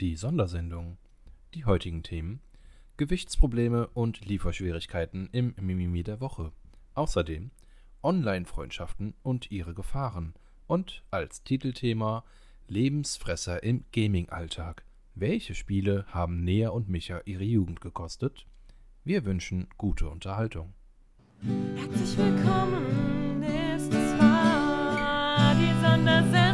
Die Sondersendung. Die heutigen Themen: Gewichtsprobleme und Lieferschwierigkeiten im Mimimi der Woche. Außerdem Online-Freundschaften und ihre Gefahren. Und als Titelthema Lebensfresser im Gaming-Alltag. Welche Spiele haben Nea und Micha ihre Jugend gekostet? Wir wünschen gute Unterhaltung. Herzlich willkommen, es wahr, die Sondersendung,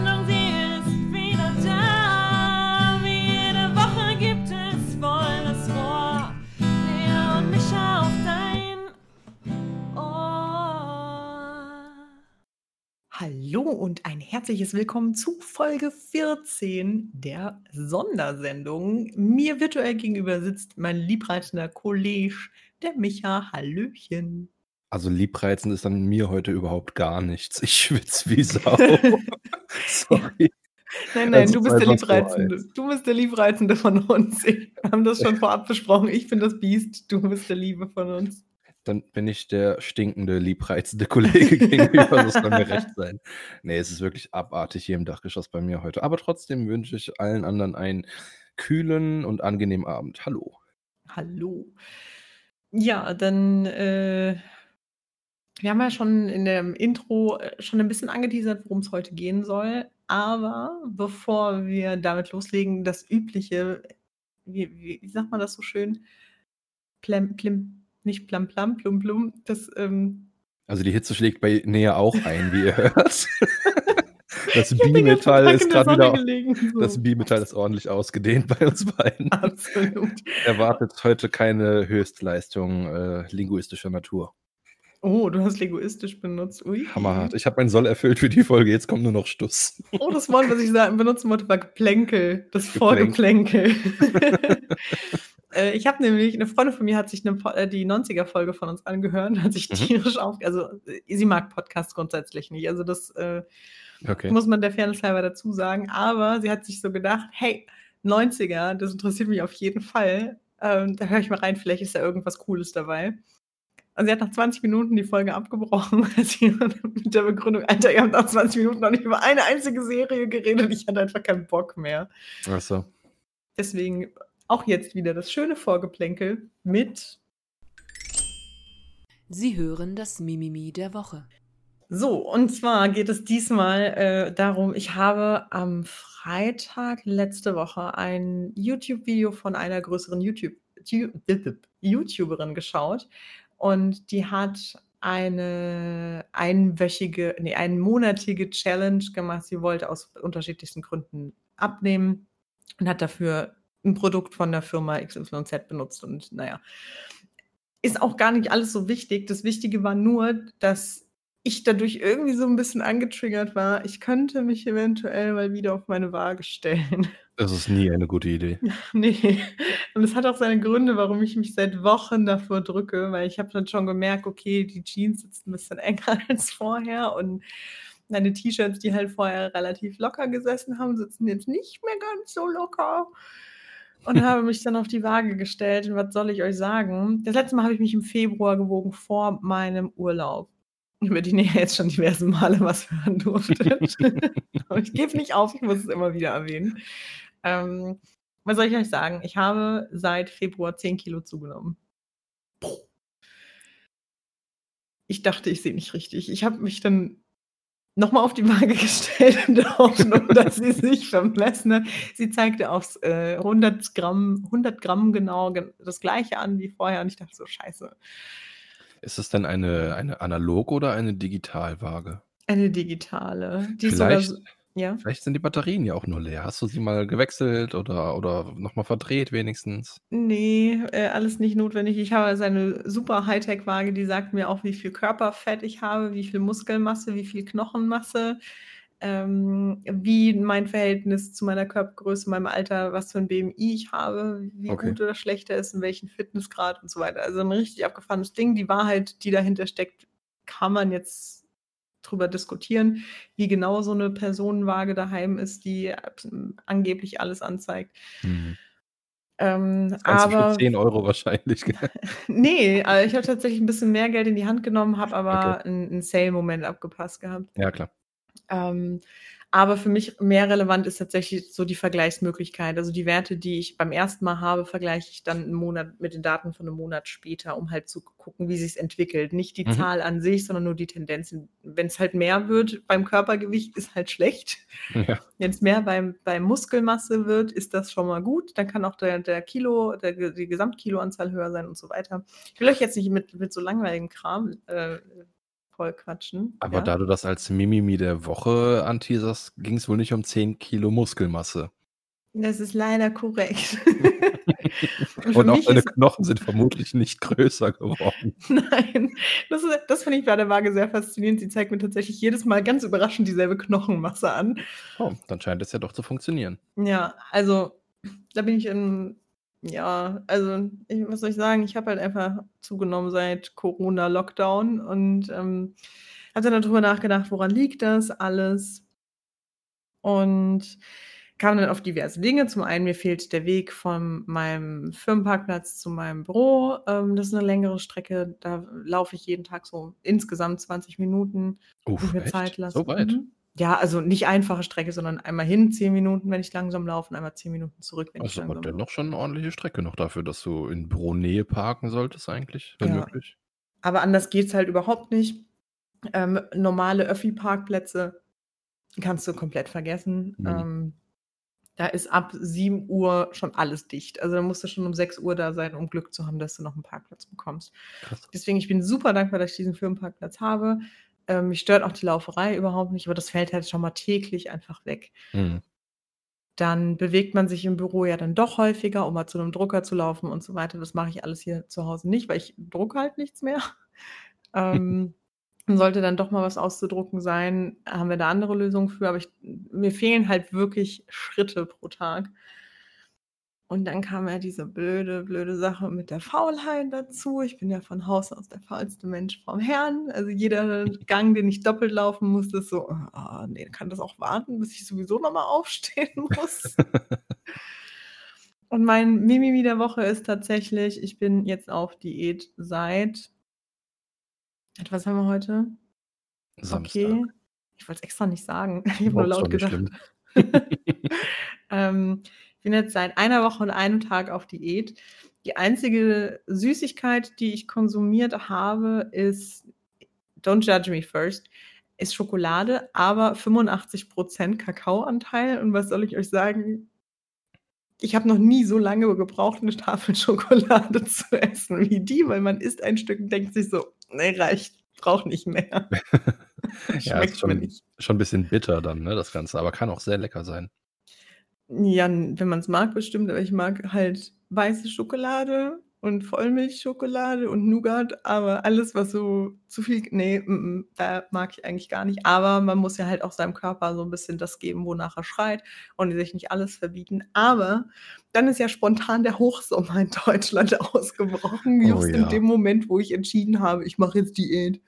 und ein herzliches Willkommen zu Folge 14 der Sondersendung. Mir virtuell gegenüber sitzt mein liebreizender Kollege, der Micha. Hallöchen. Also liebreizend ist an mir heute überhaupt gar nichts. Ich schwitze wie Sau. Sorry. Nein, nein, Also du bist der Liebreizende. Du bist der Liebreizende von uns. Wir haben das schon vorab besprochen. Ich bin das Biest, du bist der Liebe von uns. Dann bin ich der stinkende, liebreizende Kollege gegenüber. Das soll mir recht sein. Nee, es ist wirklich abartig hier im Dachgeschoss bei mir heute. Aber trotzdem wünsche ich allen anderen einen kühlen und angenehmen Abend. Hallo. Hallo. Ja, dann, äh, wir haben ja schon in dem Intro äh, schon ein bisschen angeteasert, worum es heute gehen soll. Aber bevor wir damit loslegen, das übliche, wie, wie, wie sagt man das so schön? Plem, plim, nicht plam plam, plum plum. Das, ähm, Also die Hitze schlägt bei Näher auch ein, wie ihr hört. Das Bimetall ist gerade wieder. gelegen. So. Das Bimetall ist ordentlich ausgedehnt bei uns beiden. Absolut. Erwartet heute keine Höchstleistung äh, linguistischer Natur. Oh, du hast linguistisch benutzt. Ui. Hammerhart. Ich habe meinen Soll erfüllt für die Folge, jetzt kommt nur noch Stuss. Oh, das Wort, was ich benutzen wollte, war Geplänkel. Das Geplänkel. Vorgeplänkel. äh, ich habe nämlich, eine Freundin von mir hat sich eine, äh, die 90er-Folge von uns angehört hat sich Mhm. tierisch auf. Also, äh, sie mag Podcasts grundsätzlich nicht. Also, das äh, Okay. muss man der Fairness halber dazu sagen. Aber sie hat sich so gedacht: hey, 90er, das interessiert mich auf jeden Fall. Ähm, da höre ich mal rein, vielleicht ist da irgendwas Cooles dabei. Und sie hat nach 20 Minuten die Folge abgebrochen, mit der Begründung, Alter, ihr habt nach 20 Minuten noch nicht über eine einzige Serie geredet. Ich hatte einfach keinen Bock mehr. Achso. Deswegen auch jetzt wieder das schöne Vorgeplänkel mit. Sie hören das Mimimi der Woche. So, und zwar geht es diesmal äh, darum, ich habe am Freitag letzte Woche ein YouTube-Video von einer größeren YouTube Tu- YouTuberin geschaut und die hat eine einwöchige, nee, einmonatige Challenge gemacht. Sie wollte aus unterschiedlichsten Gründen abnehmen und hat dafür ein Produkt von der Firma XYZ benutzt und naja, ist auch gar nicht alles so wichtig. Das Wichtige war nur, dass ich dadurch irgendwie so ein bisschen angetriggert war. Ich könnte mich eventuell mal wieder auf meine Waage stellen. Das ist nie eine gute Idee. nee. Und es hat auch seine Gründe, warum ich mich seit Wochen davor drücke, weil ich habe dann schon gemerkt, okay, die Jeans sitzen ein bisschen enger als vorher und meine T-Shirts, die halt vorher relativ locker gesessen haben, sitzen jetzt nicht mehr ganz so locker. Und habe mich dann auf die Waage gestellt. Und was soll ich euch sagen? Das letzte Mal habe ich mich im Februar gewogen vor meinem Urlaub. Über die Nähe jetzt schon diverse Male was hören durfte. Aber ich gebe nicht auf, ich muss es immer wieder erwähnen. Ähm, was soll ich euch sagen? Ich habe seit Februar 10 Kilo zugenommen. Ich dachte, ich sehe nicht richtig. Ich habe mich dann nochmal auf die Waage gestellt in der Hoffnung, dass sie sich vermessen hat. Sie zeigte aufs äh, 100 Gramm, 100 Gramm genau gen- das gleiche an wie vorher und ich dachte so, scheiße. Ist es denn eine, eine Analog- oder eine Digitalwaage? Eine digitale. Die ist sogar Vielleicht, so, ja. vielleicht sind die Batterien ja auch nur leer. Hast du sie mal gewechselt oder, oder nochmal verdreht wenigstens? Nee, äh, alles nicht notwendig. Ich habe also eine super Hightech-Waage, die sagt mir auch, wie viel Körperfett ich habe, wie viel Muskelmasse, wie viel Knochenmasse, ähm, wie mein Verhältnis zu meiner Körpergröße, meinem Alter, was für ein BMI ich habe, wie Okay. gut oder schlecht er ist, in welchem Fitnessgrad und so weiter. Also ein richtig abgefahrenes Ding. Die Wahrheit, die dahinter steckt, kann man jetzt drüber diskutieren, wie genau so eine Personenwaage daheim ist, die äh, angeblich alles anzeigt. Hm. Ähm, aber für 10 Euro wahrscheinlich. nee, äh, ich habe tatsächlich ein bisschen mehr Geld in die Hand genommen, habe aber Okay. einen, einen Sale-Moment abgepasst gehabt. Ja, klar. Ähm, aber für mich mehr relevant ist tatsächlich so die Vergleichsmöglichkeit. Also die Werte, die ich beim ersten Mal habe, vergleiche ich dann einen Monat mit den Daten von einem Monat später, um halt zu gucken, wie sich entwickelt. Nicht die Mhm. Zahl an sich, sondern nur die Tendenzen. Wenn es halt mehr wird beim Körpergewicht, ist halt schlecht. Ja. Wenn es mehr beim, bei Muskelmasse wird, ist das schon mal gut. Dann kann auch der, der Kilo, der, die Gesamtkiloanzahl höher sein und so weiter. Ich will euch jetzt nicht mit, mit so langweiligem Kram äh, voll quatschen. Aber ja? da du das als Mimimi der Woche anteaserst, ging es wohl nicht um 10 Kilo Muskelmasse. Das ist leider korrekt. Und, Und, auch deine Knochen sind vermutlich nicht größer geworden. nein, das, ist, das finde ich bei der Waage sehr faszinierend. Sie zeigt mir tatsächlich jedes Mal ganz überraschend dieselbe Knochenmasse an. Oh, dann scheint es ja doch zu funktionieren. Ja, also da bin ich in, ja, also ich, was soll ich sagen, ich habe halt einfach zugenommen seit Corona-Lockdown und ähm, habe dann darüber nachgedacht, woran liegt das alles und kam dann auf diverse Dinge. Zum einen, mir fehlt der Weg von meinem Firmenparkplatz zu meinem Büro. Ähm, das ist eine längere Strecke, da laufe ich jeden Tag so insgesamt 20 Minuten, Uff? Zeit lasse. So weit? Mhm. Ja, also nicht einfache Strecke, sondern einmal hin 10 Minuten, wenn ich langsam laufe und einmal 10 Minuten zurück, wenn ich Also aber langsam dennoch schon eine ordentliche Strecke noch dafür, dass du in Büronähe parken solltest eigentlich, wenn Ja. möglich. Aber anders geht's halt überhaupt nicht. Ähm, normale Öffi-Parkplätze kannst du komplett vergessen. Mhm. Ähm, da ist ab 7 Uhr schon alles dicht. Also da musst du schon um 6 Uhr da sein, um Glück zu haben, dass du noch einen Parkplatz bekommst. Krass. Deswegen, ich bin super dankbar, dass ich diesen Firmenparkplatz habe. Ähm, mich stört auch die Lauferei überhaupt nicht, aber das fällt halt schon mal täglich einfach weg. Mhm. Dann bewegt man sich im Büro ja dann doch häufiger, um mal zu einem Drucker zu laufen und so weiter. Das mache ich alles hier zu Hause nicht, weil ich drucke halt nichts mehr. Ähm, sollte dann doch mal was auszudrucken sein, haben wir da andere Lösungen für, aber ich, mir fehlen halt wirklich Schritte pro Tag. Und dann kam ja diese blöde, blöde Sache mit der Faulheit dazu. Ich bin ja von Haus aus der faulste Mensch vom Herrn. Also jeder Gang, den ich doppelt laufen muss, ist so, ah, nee, kann das auch warten, bis ich sowieso nochmal aufstehen muss. Und mein Mimimi der Woche ist tatsächlich, ich bin jetzt auf Diät seit, was haben wir heute? Samstag. Okay. Ich wollte es extra nicht sagen. Ich habe Oh, nur laut gedacht. ähm, bin jetzt seit einer Woche und einem Tag auf Diät. Die einzige Süßigkeit, die ich konsumiert habe, ist, don't judge me first, ist Schokolade, aber 85% Kakaoanteil. Und was soll ich euch sagen? Ich habe noch nie so lange gebraucht, eine Tafel Schokolade zu essen wie die, weil man isst ein Stück und denkt sich so, nee, reicht, braucht nicht mehr. Ja, ist Schmeckt mir schon, nicht. schon ein bisschen bitter dann, ne, das Ganze, aber kann auch sehr lecker sein. Ja, wenn man es mag, bestimmt, aber ich mag halt weiße Schokolade und Vollmilchschokolade und Nougat, aber alles, was so zu viel, nee, mm, mm, da mag ich eigentlich gar nicht. Aber man muss ja halt auch seinem Körper so ein bisschen das geben, wonach er schreit und sich nicht alles verbieten. Aber dann ist ja spontan der Hochsommer in Deutschland ausgebrochen, Oh just in ja. dem Moment, wo ich entschieden habe, ich mache jetzt Diät.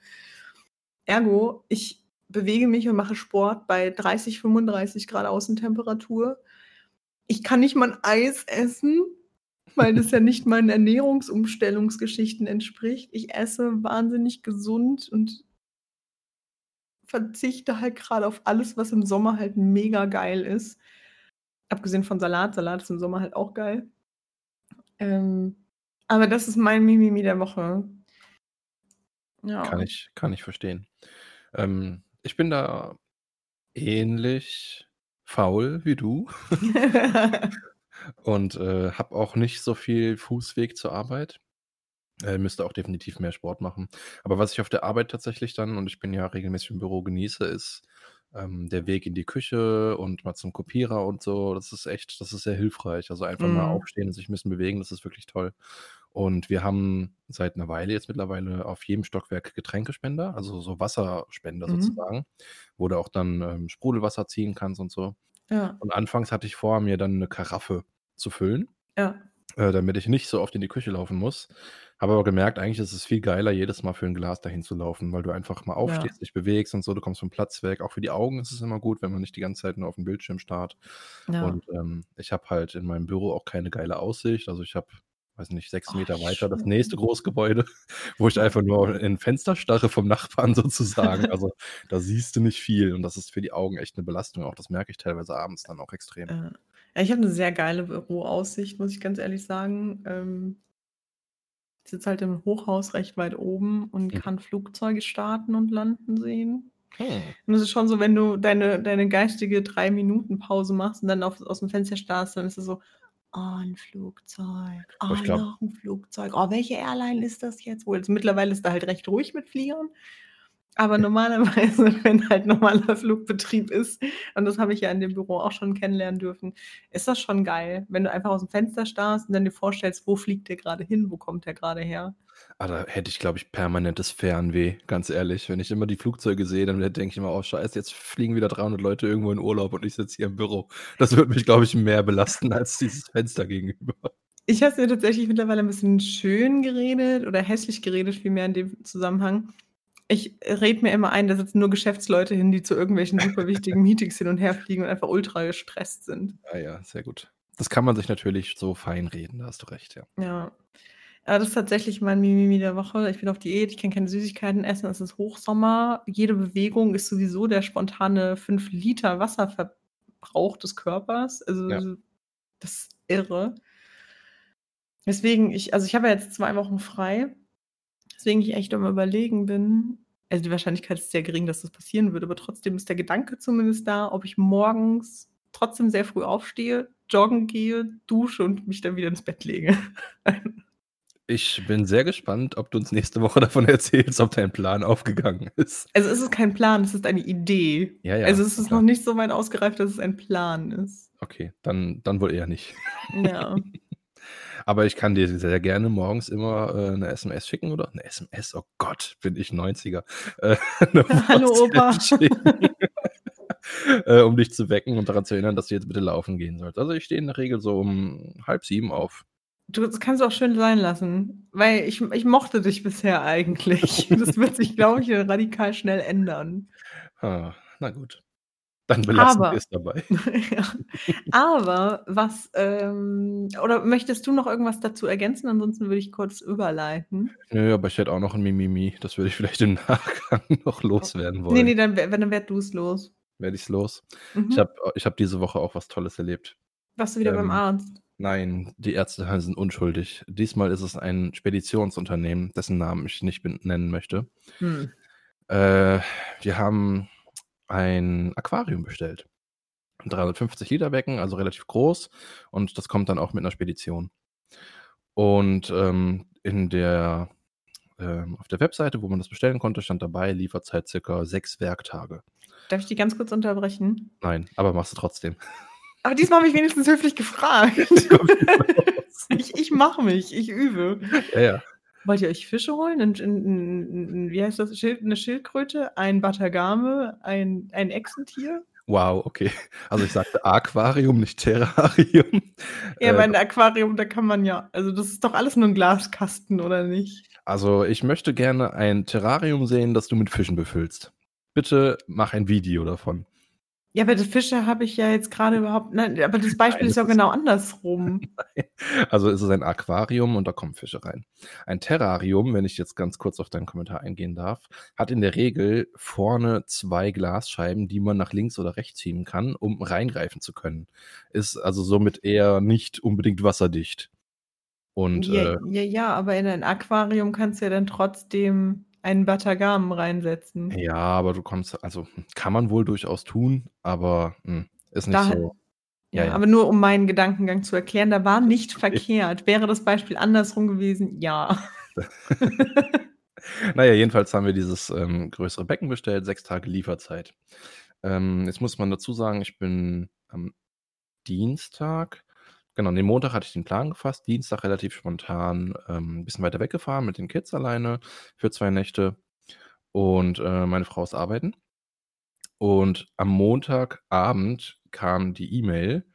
Ergo, ich bewege mich und mache Sport bei 30, 35 Grad Außentemperatur. Ich kann nicht mal ein Eis essen, weil das ja nicht meinen Ernährungsumstellungsgeschichten entspricht. Ich esse wahnsinnig gesund und verzichte halt gerade auf alles, was im Sommer halt mega geil ist. Abgesehen von Salat. Salat ist im Sommer halt auch geil. Ähm, aber das ist mein Mimimi der Woche. Ja. Kann ich, kann ich verstehen. Ähm, ich bin da ähnlich faul wie du und äh, habe auch nicht so viel Fußweg zur Arbeit. Äh, müsste auch definitiv mehr Sport machen. Aber was ich auf der Arbeit tatsächlich dann, und ich bin ja regelmäßig im Büro genieße, ist ähm, der Weg in die Küche und mal zum Kopierer und so. Das ist echt, das ist sehr hilfreich. Also einfach mal Mhm. aufstehen und sich ein bisschen bewegen, das ist wirklich toll. Und wir haben seit einer Weile jetzt mittlerweile auf jedem Stockwerk Getränkespender, also so Wasserspender Mhm. sozusagen, wo du auch dann ähm, Sprudelwasser ziehen kannst und so. Ja, Und anfangs hatte ich vor, mir dann eine Karaffe zu füllen, ja. äh, damit ich nicht so oft in die Küche laufen muss. Habe aber gemerkt, eigentlich ist es viel geiler, jedes Mal für ein Glas dahin zu laufen, weil du einfach mal Ja. aufstehst, dich bewegst und so, du kommst vom Platz weg. Auch für die Augen ist es immer gut, wenn man nicht die ganze Zeit nur auf dem Bildschirm starrt. Ja. Und ähm, ich habe halt in meinem Büro auch keine geile Aussicht. Also ich habe weiß nicht, sechs Meter Oh, weiter das nächste Großgebäude, wo ich einfach nur in ein Fenster starre vom Nachbarn sozusagen. Also, da siehst du nicht viel und das ist für die Augen echt 'ne Belastung auch. Das merke ich teilweise abends dann auch extrem. Ja, ich habe 'ne sehr geile Büroaussicht, muss ich ganz ehrlich sagen. Ähm ich sitze halt im Hochhaus recht weit oben und Mhm. kann Flugzeuge starten und landen sehen. Hm. Und es ist schon so, wenn du deine deine geistige 3 Minuten Pause machst und dann auf aus'm Fenster starrst, dann ist es so: „Oh, 'n Flugzeug. Aber Oh, ich glaube noch 'n Flugzeug. Oh, welche Airline ist das jetzt wohl?“ Jetzt mittlerweile ist da halt recht ruhig mit Fliegern. Aber normalerweise, wenn halt normaler Flugbetrieb ist, und das habe ich ja in dem Büro auch schon kennenlernen dürfen, ist das schon geil, wenn du einfach aus'm Fenster starrst und dann dir vorstellst, wo fliegt der grade hin, wo kommt der grade her? Ah, da hätte ich, glaube ich, permanentes Fernweh, ganz ehrlich. Wenn ich immer die Flugzeuge sehe, dann denke ich immer: „Oh scheiße, jetzt fliegen wieder 300 Leute irgendwo in Urlaub und ich sitze hier im Büro.“ Das würde mich, glaube ich, mehr belasten als dieses Fenster gegenüber. Ich habe es mir tatsächlich mittlerweile 'n bisschen schön geredet oder hässlich geredet vielmehr in dem Zusammenhang. Ich rede mir immer ein, da sitzen nur Geschäftsleute hin, die zu irgendwelchen super wichtigen Meetings hin und her fliegen und einfach ultra gestresst sind. Ah ja, sehr gut. Das kann man sich natürlich so feinreden, da hast du recht, ja. Ja. Aber das ist tatsächlich mein Mimimi der Woche. Ich bin auf Diät, ich kann keine Süßigkeiten essen, es ist Hochsommer. Jede Bewegung ist sowieso der spontane 5 Liter Wasserverbrauch des Körpers. Also, Ja. das ist irre. Weswegen ich also, ich habe ja jetzt 2 Wochen frei, weswegen ich echt am Überlegen bin also, die Wahrscheinlichkeit ist sehr gering, dass das passieren würde, aber trotzdem ist der Gedanke zumindest da, ob ich morgens trotzdem sehr früh aufstehe, joggen gehe, dusche und mich dann wieder ins Bett lege. Ich bin sehr gespannt, ob du uns nächste Woche davon erzählst, ob dein Plan aufgegangen ist. Also, es ist kein Plan, es ist eine Idee. Ja, ja, Also, es ist klar. noch nicht so weit ausgereift, dass es ein Plan ist. Okay, dann dann wohl eher nicht. Ja. Aber ich kann dir sehr gerne morgens immer, äh, 'ne SMS schicken oder 'ne SMS, oh Gott, bin ich 90er, äh, Hallo, Opa. Äh, um dich zu wecken und daran zu erinnern, dass du jetzt bitte laufen gehen sollst. Also, ich stehe in der Regel so um 6:30 auf. Du, das kannst du auch schön sein lassen, weil ich ich mochte dich bisher eigentlich. Das wird sich, glaube ich, radikal schnell ändern. Ah, na gut. Dann belassen wir es dabei. ja. Aber was, ähm oder möchtest du noch irgendwas dazu ergänzen? Ansonsten würde ich kurz überleiten. Nö, aber ich hätte auch noch 'n Mimimi. Das würde ich vielleicht im Nachgang noch loswerden Ne, wollen. ne, dann we dann werd du's los. Werde ich's los? Ich Mhm. habe ich habe diese Woche auch was Tolles erlebt. Warst du wieder beim Ähm, Arzt? Nein, die Ärzte sind unschuldig. Diesmal ist es ein Speditionsunternehmen, dessen Namen ich nicht nennen möchte. Hm. Äh, wir haben ein Aquarium bestellt. 'N 350 Liter Becken, also relativ groß und das kommt dann auch mit 'ner Spedition. Und, ähm, in der ähm, auf der Webseite, wo man das bestellen konnte, stand dabei Lieferzeit circa 6 Werktage. Darf ich dich ganz kurz unterbrechen? Nein, aber machst du trotzdem. Aber diesmal habe ich wenigstens höflich gefragt. Ich. Ich mache mich, ich übe. Ja, ja. Wollt ihr euch Fische holen? 'N 'n 'n 'n wie heißt das? Schild 'ne Schildkröte, ein Batagame, ein ein Echsentier? Wow, okay. Also, ich sagte Aquarium, nicht Terrarium. Ja, Äh, aber 'n Aquarium, da kann man ja also, das ist doch alles nur 'n Glaskasten, oder nicht? also, ich möchte gerne ein Terrarium sehen, das du mit Fischen befüllst. Bitte mach ein Video davon. Ja, aber die Fische habe ich ja jetzt grade überhaupt nein, aber das Beispiel Nein, ist das ja ist genau andersrum. Also, es ist ein Aquarium und da kommen Fische rein. Ein Terrarium, wenn ich jetzt ganz kurz auf deinen Kommentar eingehen darf, hat in der Regel vorne 2 Glasscheiben, die man nach links oder rechts schieben kann, um reingreifen zu können. Ist also somit eher nicht unbedingt wasserdicht. Und, Ja, äh ja, ja, aber in ein Aquarium kannst du ja dann trotzdem einen Batagamen reinsetzen. Ja, aber du kommst also, kann man wohl durchaus tun, aber, hm, ist nicht Da so ja, ja, ja. aber nur um meinen Gedankengang zu erklären, da war nicht Okay. verkehrt. Wäre das Beispiel andersrum gewesen, ja. Na ja, jedenfalls haben wir dieses, ähm, größere Becken bestellt, 6 Tage Lieferzeit. Ähm, jetzt muss man dazu sagen, ich bin am Dienstag genau, ne, Montag hatte ich den Plan gefasst, Dienstag relativ spontan, ähm, 'n bisschen weiter weggefahren mit den Kids alleine für 2 Nächte und, äh, meine Frau ist arbeiten. Und am Montagabend kam die E-Mail,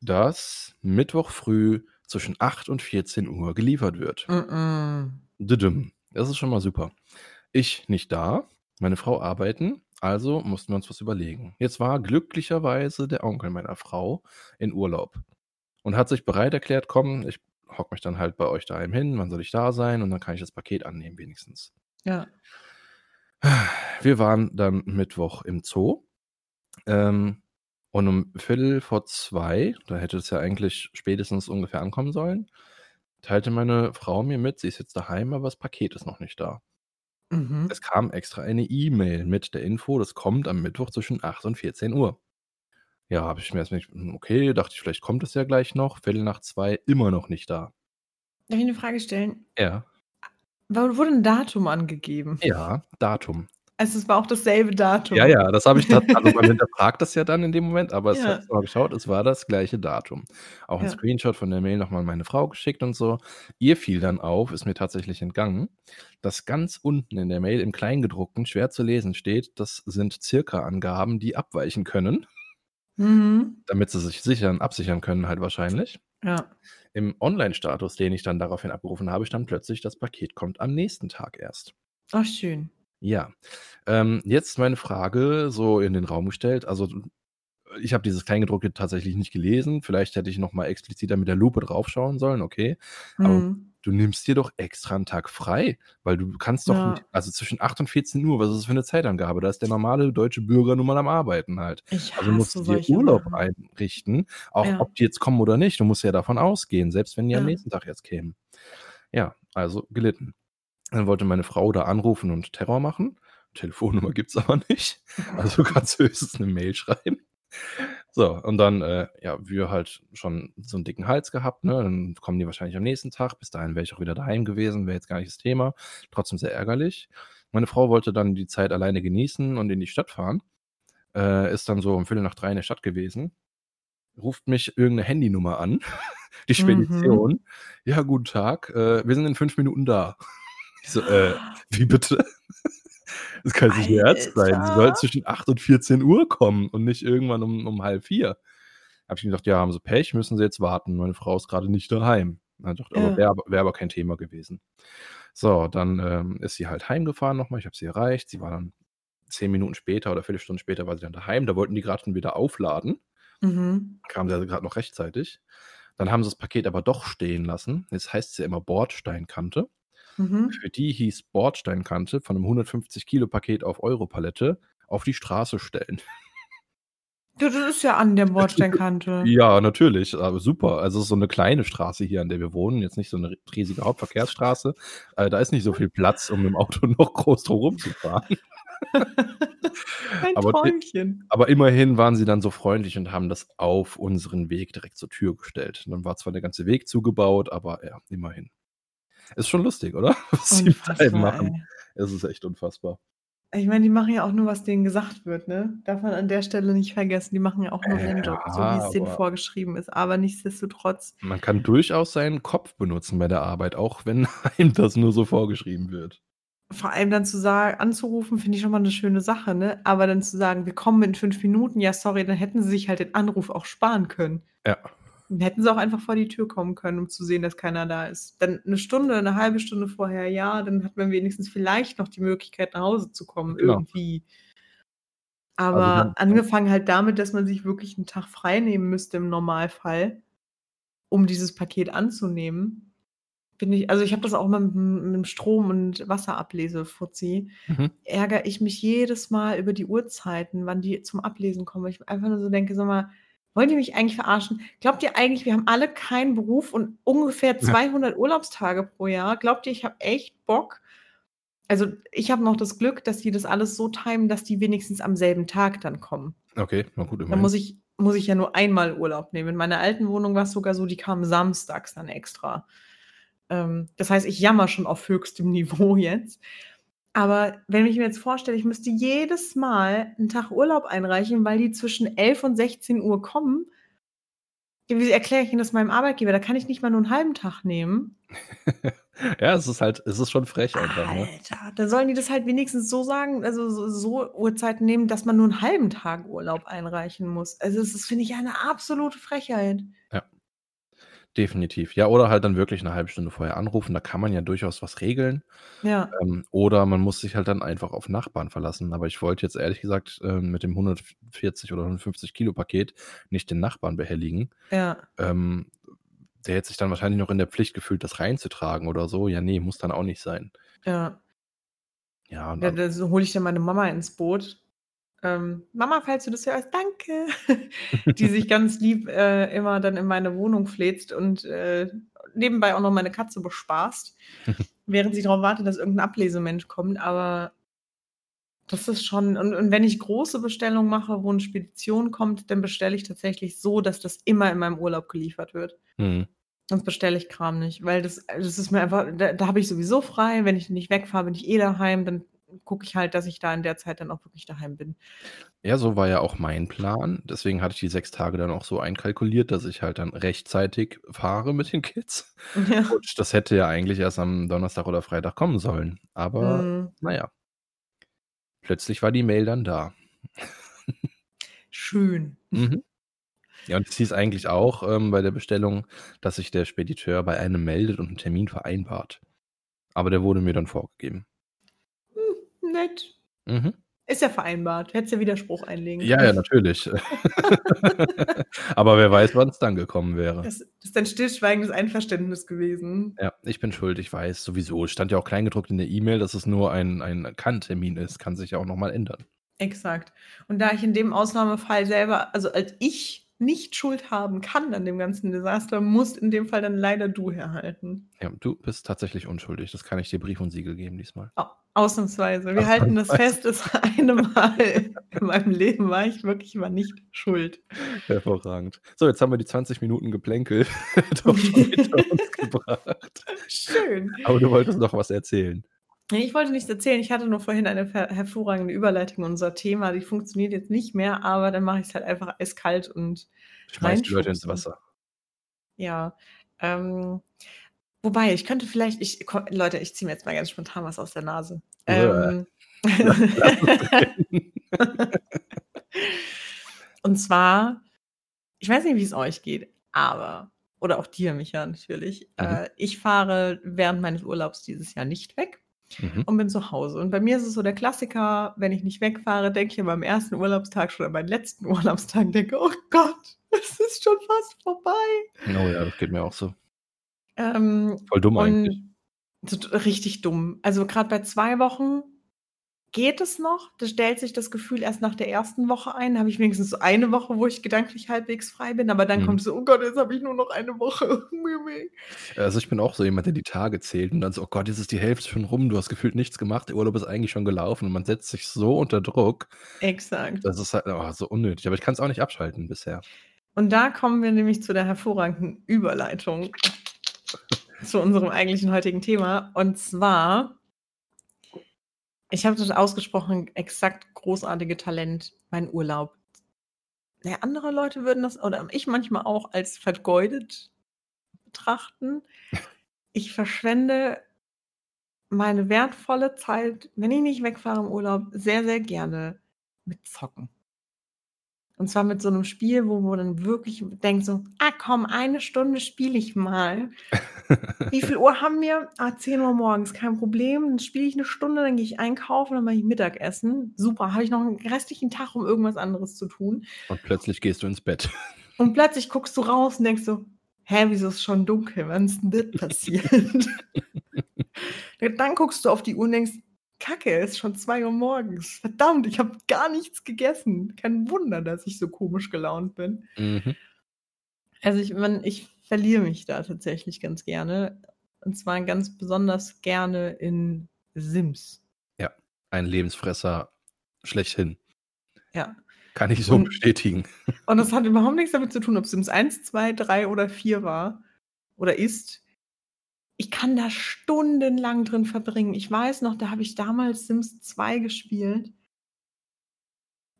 dass Mittwoch früh zwischen 8 und 14 Uhr geliefert wird. Mm-mm. Düdüm. Das ist schon mal super. Ich nicht da, meine Frau arbeiten, also mussten wir uns was überlegen. Jetzt war glücklicherweise der Onkel meiner Frau in Urlaub und hat sich bereit erklärt: „Komm, ich hocke mich dann halt bei euch daheim hin, wann soll ich da sein? Und dann kann ich das Paket annehmen wenigstens. Ja. Wir waren dann Mittwoch im Zoo. Ähm, und um Viertel vor zwei, da hätte es ja eigentlich spätestens ungefähr ankommen sollen, teilte meine Frau mir mit, sie ist jetzt daheim, aber das Paket ist noch nicht da. Mhm. Es kam extra eine E-Mail mit der Info, das kommt am Mittwoch zwischen 8 und 14 Uhr. Ja, habe ich mir erst nicht, okay, dachte ich, vielleicht kommt es ja gleich noch. Viertel nach zwei, immer noch nicht da. Darf ich eine Frage stellen? Ja. Wa- Wurde ein Datum angegeben? Ja, Datum. Also es war auch dasselbe Datum. Ja, ja, das habe ich, also man hinterfragt das ja dann in dem Moment, aber es Ja. hat mal geschaut, es war das gleiche Datum. Auch ein Ja. Screenshot von der Mail nochmal meine Frau geschickt und so. Ihr fiel dann auf, ist mir tatsächlich entgangen, dass ganz unten in der Mail im Kleingedruckten schwer zu lesen steht, das sind circa Angaben, die abweichen können, Mhm. damit sie sich sichern, absichern können halt wahrscheinlich. Ja. Im Online-Status, den ich dann daraufhin abgerufen habe, stand plötzlich, das Paket kommt am nächsten Tag erst. Ach, schön. Ja, ähm, jetzt meine Frage so in den Raum gestellt. Also ich habe dieses Kleingedruckte tatsächlich nicht gelesen. Vielleicht hätte ich noch mal expliziter mit der Lupe draufschauen sollen, okay. Aber Mhm. Du nimmst dir doch extra einen Tag frei, weil du kannst doch Ja. nicht, also zwischen 8 und 14 Uhr, was ist das für eine Zeitangabe? Da ist der normale deutsche Bürger nun mal am Arbeiten halt. Ich Also musst du dir Urlaub Sachen. einrichten, auch Ja. ob die jetzt kommen oder nicht. Du musst ja davon ausgehen, selbst wenn die am Ja. nächsten Tag jetzt kämen. Ja, also gelitten. Dann wollte meine Frau da anrufen und Terror machen. Telefonnummer gibt's aber nicht. Also kannst du höchstens eine Mail schreiben. So, und dann, äh, ja, wir halt schon so einen dicken Hals gehabt, ne? Dann kommen die wahrscheinlich am nächsten Tag. Bis dahin wäre ich auch wieder daheim gewesen, wäre jetzt gar nicht das Thema. Trotzdem sehr ärgerlich. Meine Frau wollte dann die Zeit alleine genießen und in die Stadt fahren. Äh, ist dann so um Viertel nach drei in der Stadt gewesen. Ruft mich irgendeine Handynummer an. Die Mhm. Spedition. Ja, guten Tag. Äh, wir sind in fünf Minuten da. Ich so, äh, wie bitte? Das kann jetzt nicht Ernst sein. Sie soll zwischen 8 und 14 Uhr kommen und nicht irgendwann um, um halb vier. Habe ich mir gedacht, ja, haben sie Pech, müssen sie jetzt warten. Meine Frau ist gerade nicht daheim. Dann dachte ich, aber Ja. wäre wär aber kein Thema gewesen. So, dann ähm, ist sie halt heimgefahren nochmal. Ich habe sie erreicht. Sie war dann zehn Minuten später oder Viertelstunde später war sie dann daheim. Da wollten die gerade schon wieder aufladen. Mhm. Kam sie also gerade noch rechtzeitig. Dann haben sie das Paket aber doch stehen lassen. Jetzt heißt es ja immer Bordsteinkante. Mhm. Für die hieß Bordsteinkante von einem 150 Kilo Paket auf Europalette auf die Straße stellen. Du, das ist ja an der Bordsteinkante. Ja, natürlich, aber super. Also es ist so eine kleine Straße hier, an der wir wohnen, jetzt nicht so eine riesige Hauptverkehrsstraße. Äh, da ist nicht so viel Platz, um mit dem Auto noch groß drum rumzufahren. Ein Aber Träumchen. Aber immerhin waren sie dann so freundlich und haben das auf unseren Weg direkt zur Tür gestellt. Und dann war zwar der ganze Weg zugebaut, aber ja, immerhin. Ist schon lustig, oder? Was einem Unfassbar, machen. Es ist echt unfassbar. Ich meine, die machen ja auch nur, was denen gesagt wird, ne? Darf man an der Stelle nicht vergessen. Die machen ja auch nur ihren Job, so wie es denen vorgeschrieben ist. Aber nichtsdestotrotz, Man kann durchaus seinen Kopf benutzen bei der Arbeit, auch wenn einem das nur so vorgeschrieben wird. vor allem dann zu sagen, anzurufen, finde ich schon mal eine schöne Sache, ne? Aber dann zu sagen, wir kommen in fünf Minuten, ja, sorry, dann hätten sie sich halt den Anruf auch sparen können. Ja. Hätten sie auch einfach vor die Tür kommen können, um zu sehen, dass keiner da ist. Dann eine Stunde, eine halbe Stunde vorher, ja, dann hat man wenigstens vielleicht noch die Möglichkeit, nach Hause zu kommen, Genau. irgendwie. Also Aber dann- angefangen halt damit, dass man sich wirklich einen Tag frei nehmen müsste im Normalfall, um dieses Paket anzunehmen. Bin ich, also ich habe das auch mal mit, dem- mit dem Strom- und Wasserablese, Fuzzi. Mhm. Ärgere ich mich jedes Mal über die Uhrzeiten, wann die zum Ablesen kommen. weil Ich einfach nur so denke, sag mal, wollt ihr mich eigentlich verarschen? Glaubt ihr eigentlich, wir haben alle keinen Beruf und ungefähr 200 Urlaubstage pro Jahr? Glaubt ihr, ich habe echt Bock? Also ich habe noch das Glück, dass die das alles so timen, dass die wenigstens am selben Tag dann kommen. Okay, na gut, immerhin. muss ich, muss ich ja nur einmal Urlaub nehmen. In meiner alten Wohnung war es sogar so, die kamen samstags dann extra. Ähm, das heißt, ich jammer schon auf höchstem Niveau jetzt. Aber wenn ich mir jetzt vorstelle, ich müsste jedes Mal einen Tag Urlaub einreichen, weil die zwischen 11 und 16 Uhr kommen, wie erkläre ich Ihnen das meinem Arbeitgeber? Da kann ich nicht mal nur einen halben Tag nehmen. ja, es ist halt, es ist schon frech einfach, ne? Alter, da sollen die das halt wenigstens so sagen, also so, so Uhrzeiten nehmen, dass man nur einen halben Tag Urlaub einreichen muss. Also das ist, finde ich, eine absolute Frechheit. Definitiv. Ja, oder halt dann wirklich eine halbe Stunde vorher anrufen. Da kann man ja durchaus was regeln. Ja, Ähm, oder man muss sich halt dann einfach auf Nachbarn verlassen. Aber ich wollte jetzt ehrlich gesagt ähm, mit dem 140 oder 150 Kilo Paket nicht den Nachbarn behelligen. ja. Ähm, der hätte sich dann wahrscheinlich noch in der Pflicht gefühlt, das reinzutragen oder so. Ja, nee, muss dann auch nicht sein. Ja. Ja, und Ja, dann, hole ich dann meine Mama ins Boot. Ähm, Mama, falls du das hörst, danke. Die sich ganz lieb äh, immer dann in meine Wohnung fläzt und äh, nebenbei auch noch meine Katze bespaßt, während sie darauf wartet, dass irgendein Ablesemensch kommt. Aber das ist schon, und, und wenn ich große Bestellungen mache, wo eine Spedition kommt, dann bestelle ich tatsächlich so, dass das immer in meinem Urlaub geliefert wird. hm. Sonst bestelle ich Kram nicht, weil das, das ist mir einfach, da, da habe ich sowieso frei. Wenn ich nicht wegfahre, bin ich eh daheim. Dann gucke ich halt, dass ich da in der Zeit dann auch wirklich daheim bin. Ja, so war ja auch mein Plan. Deswegen hatte ich die sechs Tage dann auch so einkalkuliert, dass ich halt dann rechtzeitig fahre mit den Kids. Ja. Und das hätte ja eigentlich erst am Donnerstag oder Freitag kommen sollen. Aber Mm, naja, plötzlich war die Mail dann da. schön. Mhm. Ja, und es hieß eigentlich auch ähm, bei der Bestellung, dass sich der Spediteur bei einem meldet und einen Termin vereinbart. Aber der wurde mir dann vorgegeben. Nett. Mhm. Ist ja vereinbart. Hättest ja Widerspruch einlegen Ja, ja, natürlich. Aber wer weiß, wann es dann gekommen wäre. Das, das ist ein stillschweigendes Einverständnis gewesen. Ja, ich bin schuld, ich weiß sowieso. Es stand ja auch kleingedruckt in der E-Mail, dass es nur ein, ein Kann-Termin ist. Kann sich ja auch nochmal ändern. Exakt. Und da ich in dem Ausnahmefall selber, also als ich nicht Schuld haben kann an dem ganzen Desaster, musst in dem Fall dann leider du herhalten. Ja, du bist tatsächlich unschuldig. Das kann ich dir Brief und Siegel geben diesmal. Au- Ausnahmsweise. Wir halten das fest, das eine Mal in meinem Leben war ich wirklich mal nicht schuld. Hervorragend. So, jetzt haben wir die 20 Minuten Geplänkel doch schon hinter uns gebracht. Schön. Aber du wolltest noch was erzählen. Ich wollte nichts erzählen. Ich hatte nur vorhin eine hervorragende Überleitung in unser Thema. Die funktioniert jetzt nicht mehr, aber dann mache ich es halt einfach eiskalt und Schmeiß die Leute ins. Wasser. ja. Ähm, wobei, ich könnte vielleicht, ich, Leute, ich ziehe mir jetzt mal ganz spontan was aus der Nase. Ähm, es reden. und zwar, ich weiß nicht, wie es euch geht, aber, oder auch dir, Micha, natürlich. Mhm. Äh, ich fahre während meines Urlaubs dieses Jahr nicht weg. Mhm. und bin zu Hause. Und bei mir ist es so der Klassiker, wenn ich nicht wegfahre, denke ich beim ersten Urlaubstag schon an meinen letzten Urlaubstag, denke, oh Gott, es ist schon fast vorbei. Oh ja, das geht mir auch so. Ähm, Voll dumm eigentlich. so- richtig dumm. Also gerade bei zwei Wochen geht es noch. Da stellt sich das Gefühl erst nach der ersten Woche ein. Da habe ich wenigstens so eine Woche, wo ich gedanklich halbwegs frei bin. Aber dann Mhm. kommt so, oh Gott, jetzt habe ich nur noch eine Woche. Also ich bin auch so jemand, der die Tage zählt und dann so, oh Gott, jetzt ist die Hälfte schon rum, du hast gefühlt nichts gemacht, der Urlaub ist eigentlich schon gelaufen und man setzt sich so unter Druck. Exakt. Das ist halt oh, so unnötig. Aber ich kann es auch nicht abschalten bisher. Und da kommen wir nämlich zu der hervorragenden Überleitung zu unserem eigentlichen heutigen Thema. Und zwar, ich habe das ausgesprochen exakt großartige Talent, mein Urlaub. Ja, andere Leute würden das, oder ich manchmal auch, als vergeudet betrachten. Ich verschwende meine wertvolle Zeit, wenn ich nicht wegfahre im Urlaub, sehr, sehr gerne mit Zocken. Und zwar mit so einem Spiel, wo man dann wirklich denkt so, ah komm, eine Stunde spiele ich mal. Wie viel Uhr haben wir? Ah, 10 Uhr morgens, kein Problem. Dann spiele ich eine Stunde, dann gehe ich einkaufen, dann mache ich Mittagessen. Super, habe ich noch einen restlichen Tag, um irgendwas anderes zu tun. Und plötzlich gehst du ins Bett. Und plötzlich guckst du raus und denkst so, hä, wieso ist es schon dunkel? Wann ist denn das passiert? dann guckst du auf die Uhr und denkst, Kacke, es ist schon 2 Uhr morgens. Verdammt, ich habe gar nichts gegessen. Kein Wunder, dass ich so komisch gelaunt bin. Mhm. Also ich, man, ich verliere mich da tatsächlich ganz gerne. Und zwar ganz besonders gerne in Sims. Ein Lebensfresser schlechthin. Ja. Kann ich so Und- bestätigen. Und das hat überhaupt nichts damit zu tun, ob Sims 1, 2, 3 oder 4 war oder ist. Ich kann da stundenlang drin verbringen. Ich weiß noch, da habe ich damals Sims 2 gespielt.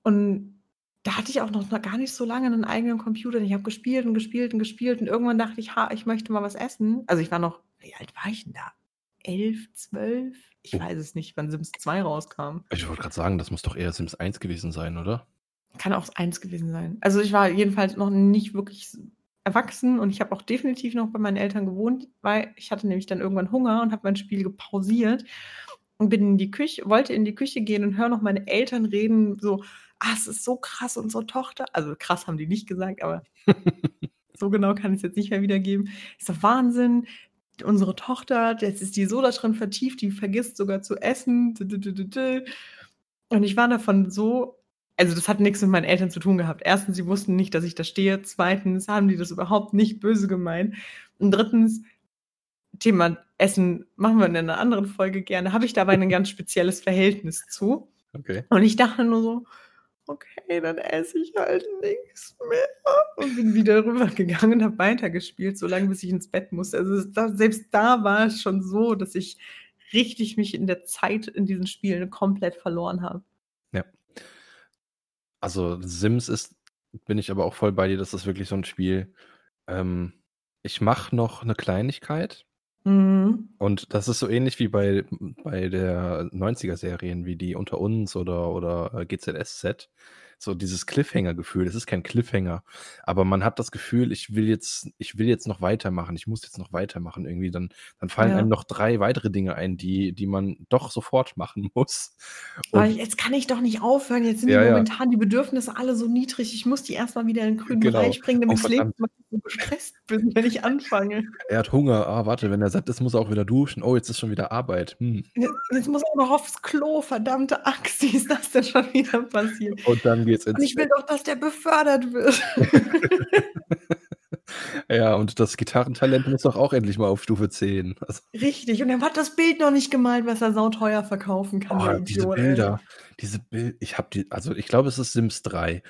Und da hatte ich auch noch gar nicht so lange einen eigenen Computer. Ich habe gespielt und gespielt und gespielt. Und irgendwann dachte ich, ha, ich möchte mal was essen. Also ich war noch, wie alt war ich denn da? Elf, zwölf? Ich Oh. weiß es nicht, wann Sims 2 rauskam. Ich wollte gerade sagen, das muss doch eher Sims 1 gewesen sein, oder? Kann auch eins gewesen sein. Also ich war jedenfalls noch nicht wirklich erwachsen und ich habe auch definitiv noch bei meinen Eltern gewohnt, weil ich hatte nämlich dann irgendwann Hunger und habe mein Spiel gepausiert und bin in die Küche, wollte in die Küche gehen und höre noch meine Eltern reden, so, ah, es ist so krass, unsere Tochter. Also krass haben die nicht gesagt, aber so genau kann ich es jetzt nicht mehr wiedergeben. Ist doch Wahnsinn. Unsere Tochter, jetzt ist die so da drin vertieft, die vergisst sogar zu essen. Und ich war davon so also das hat nichts mit meinen Eltern zu tun gehabt. Erstens, sie wussten nicht, dass ich da stehe. Zweitens haben die das überhaupt nicht böse gemeint. Und drittens, Thema Essen machen wir in einer anderen Folge gerne, habe ich dabei ein ganz spezielles Verhältnis zu. Okay. Und ich dachte nur so, okay, dann esse ich halt nichts mehr. Und bin wieder rübergegangen und habe weitergespielt, solange bis ich ins Bett musste. Also selbst da war es schon so, dass ich richtig mich in der Zeit in diesen Spielen komplett verloren habe. Also Sims ist, bin ich aber auch voll bei dir, das ist wirklich so ein Spiel. Ähm, ich mache noch eine Kleinigkeit Mhm. und das ist so ähnlich wie bei, bei der 90er-Serien, wie die Unter uns oder, oder äh, GZSZ. So dieses Cliffhanger-Gefühl. Es ist kein Cliffhanger, aber man hat das Gefühl, ich will jetzt, ich will jetzt noch weitermachen, ich muss jetzt noch weitermachen. Irgendwie dann, dann fallen Ja. einem noch drei weitere Dinge ein, die, die man doch sofort machen muss. Aber Und jetzt kann ich doch nicht aufhören. Jetzt sind Ja, die ja. momentan die Bedürfnisse alle so niedrig. Ich muss die erstmal wieder in den grünen Genau. Bereich bringen, damit Oh, ich Leben verdammt. so gestresst bin, wenn ich anfange. er hat Hunger. Ah, warte, wenn er satt ist, muss er auch wieder duschen. Oh, jetzt ist schon wieder Arbeit. Hm. Jetzt, jetzt muss er noch aufs Klo. Verdammte Axt, wie ist das denn schon wieder passiert? Und dann geht's Und ins ich will doch, dass der befördert wird. Ja, und das Gitarrentalent muss doch auch endlich mal auf Stufe 10. Also, Richtig. Und er hat das Bild noch nicht gemalt, was er sauteuer verkaufen kann. oh, diese. Bilder, diese Bild, ich habe die, also ich glaube, es ist Sims 3.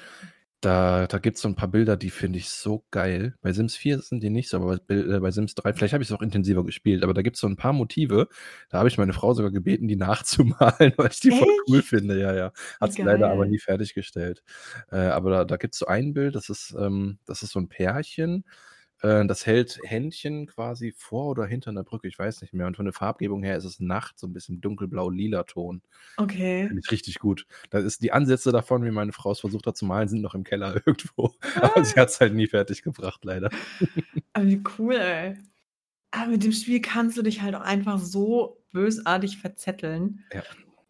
Da, da gibt es so ein paar Bilder, die finde ich so geil. Bei Sims 4 sind die nicht so, aber bei, äh, bei Sims 3, vielleicht habe ich es auch intensiver gespielt, aber da gibt es so ein paar Motive. Da habe ich meine Frau sogar gebeten, die nachzumalen, weil ich die voll cool Echt? finde. Ja, ja. Hat sie leider aber nie fertiggestellt. Äh, aber da, da gibt es so ein Bild, das ist, ähm, das ist so ein Pärchen. Äh, das hält Händchen quasi vor oder hinter einer Brücke, ich weiß nicht mehr. Und von der Farbgebung her ist es Nacht, so ein bisschen dunkelblau-lila Ton. Okay. Finde ich richtig gut. Da ist die Ansätze davon, wie meine Frau es versucht hat zu malen, sind noch im Keller irgendwo. Aber sie hat es halt nie fertig gebracht, leider. Aber wie cool, ey. Aber mit dem Spiel kannst du dich halt auch einfach so bösartig verzetteln. Ja.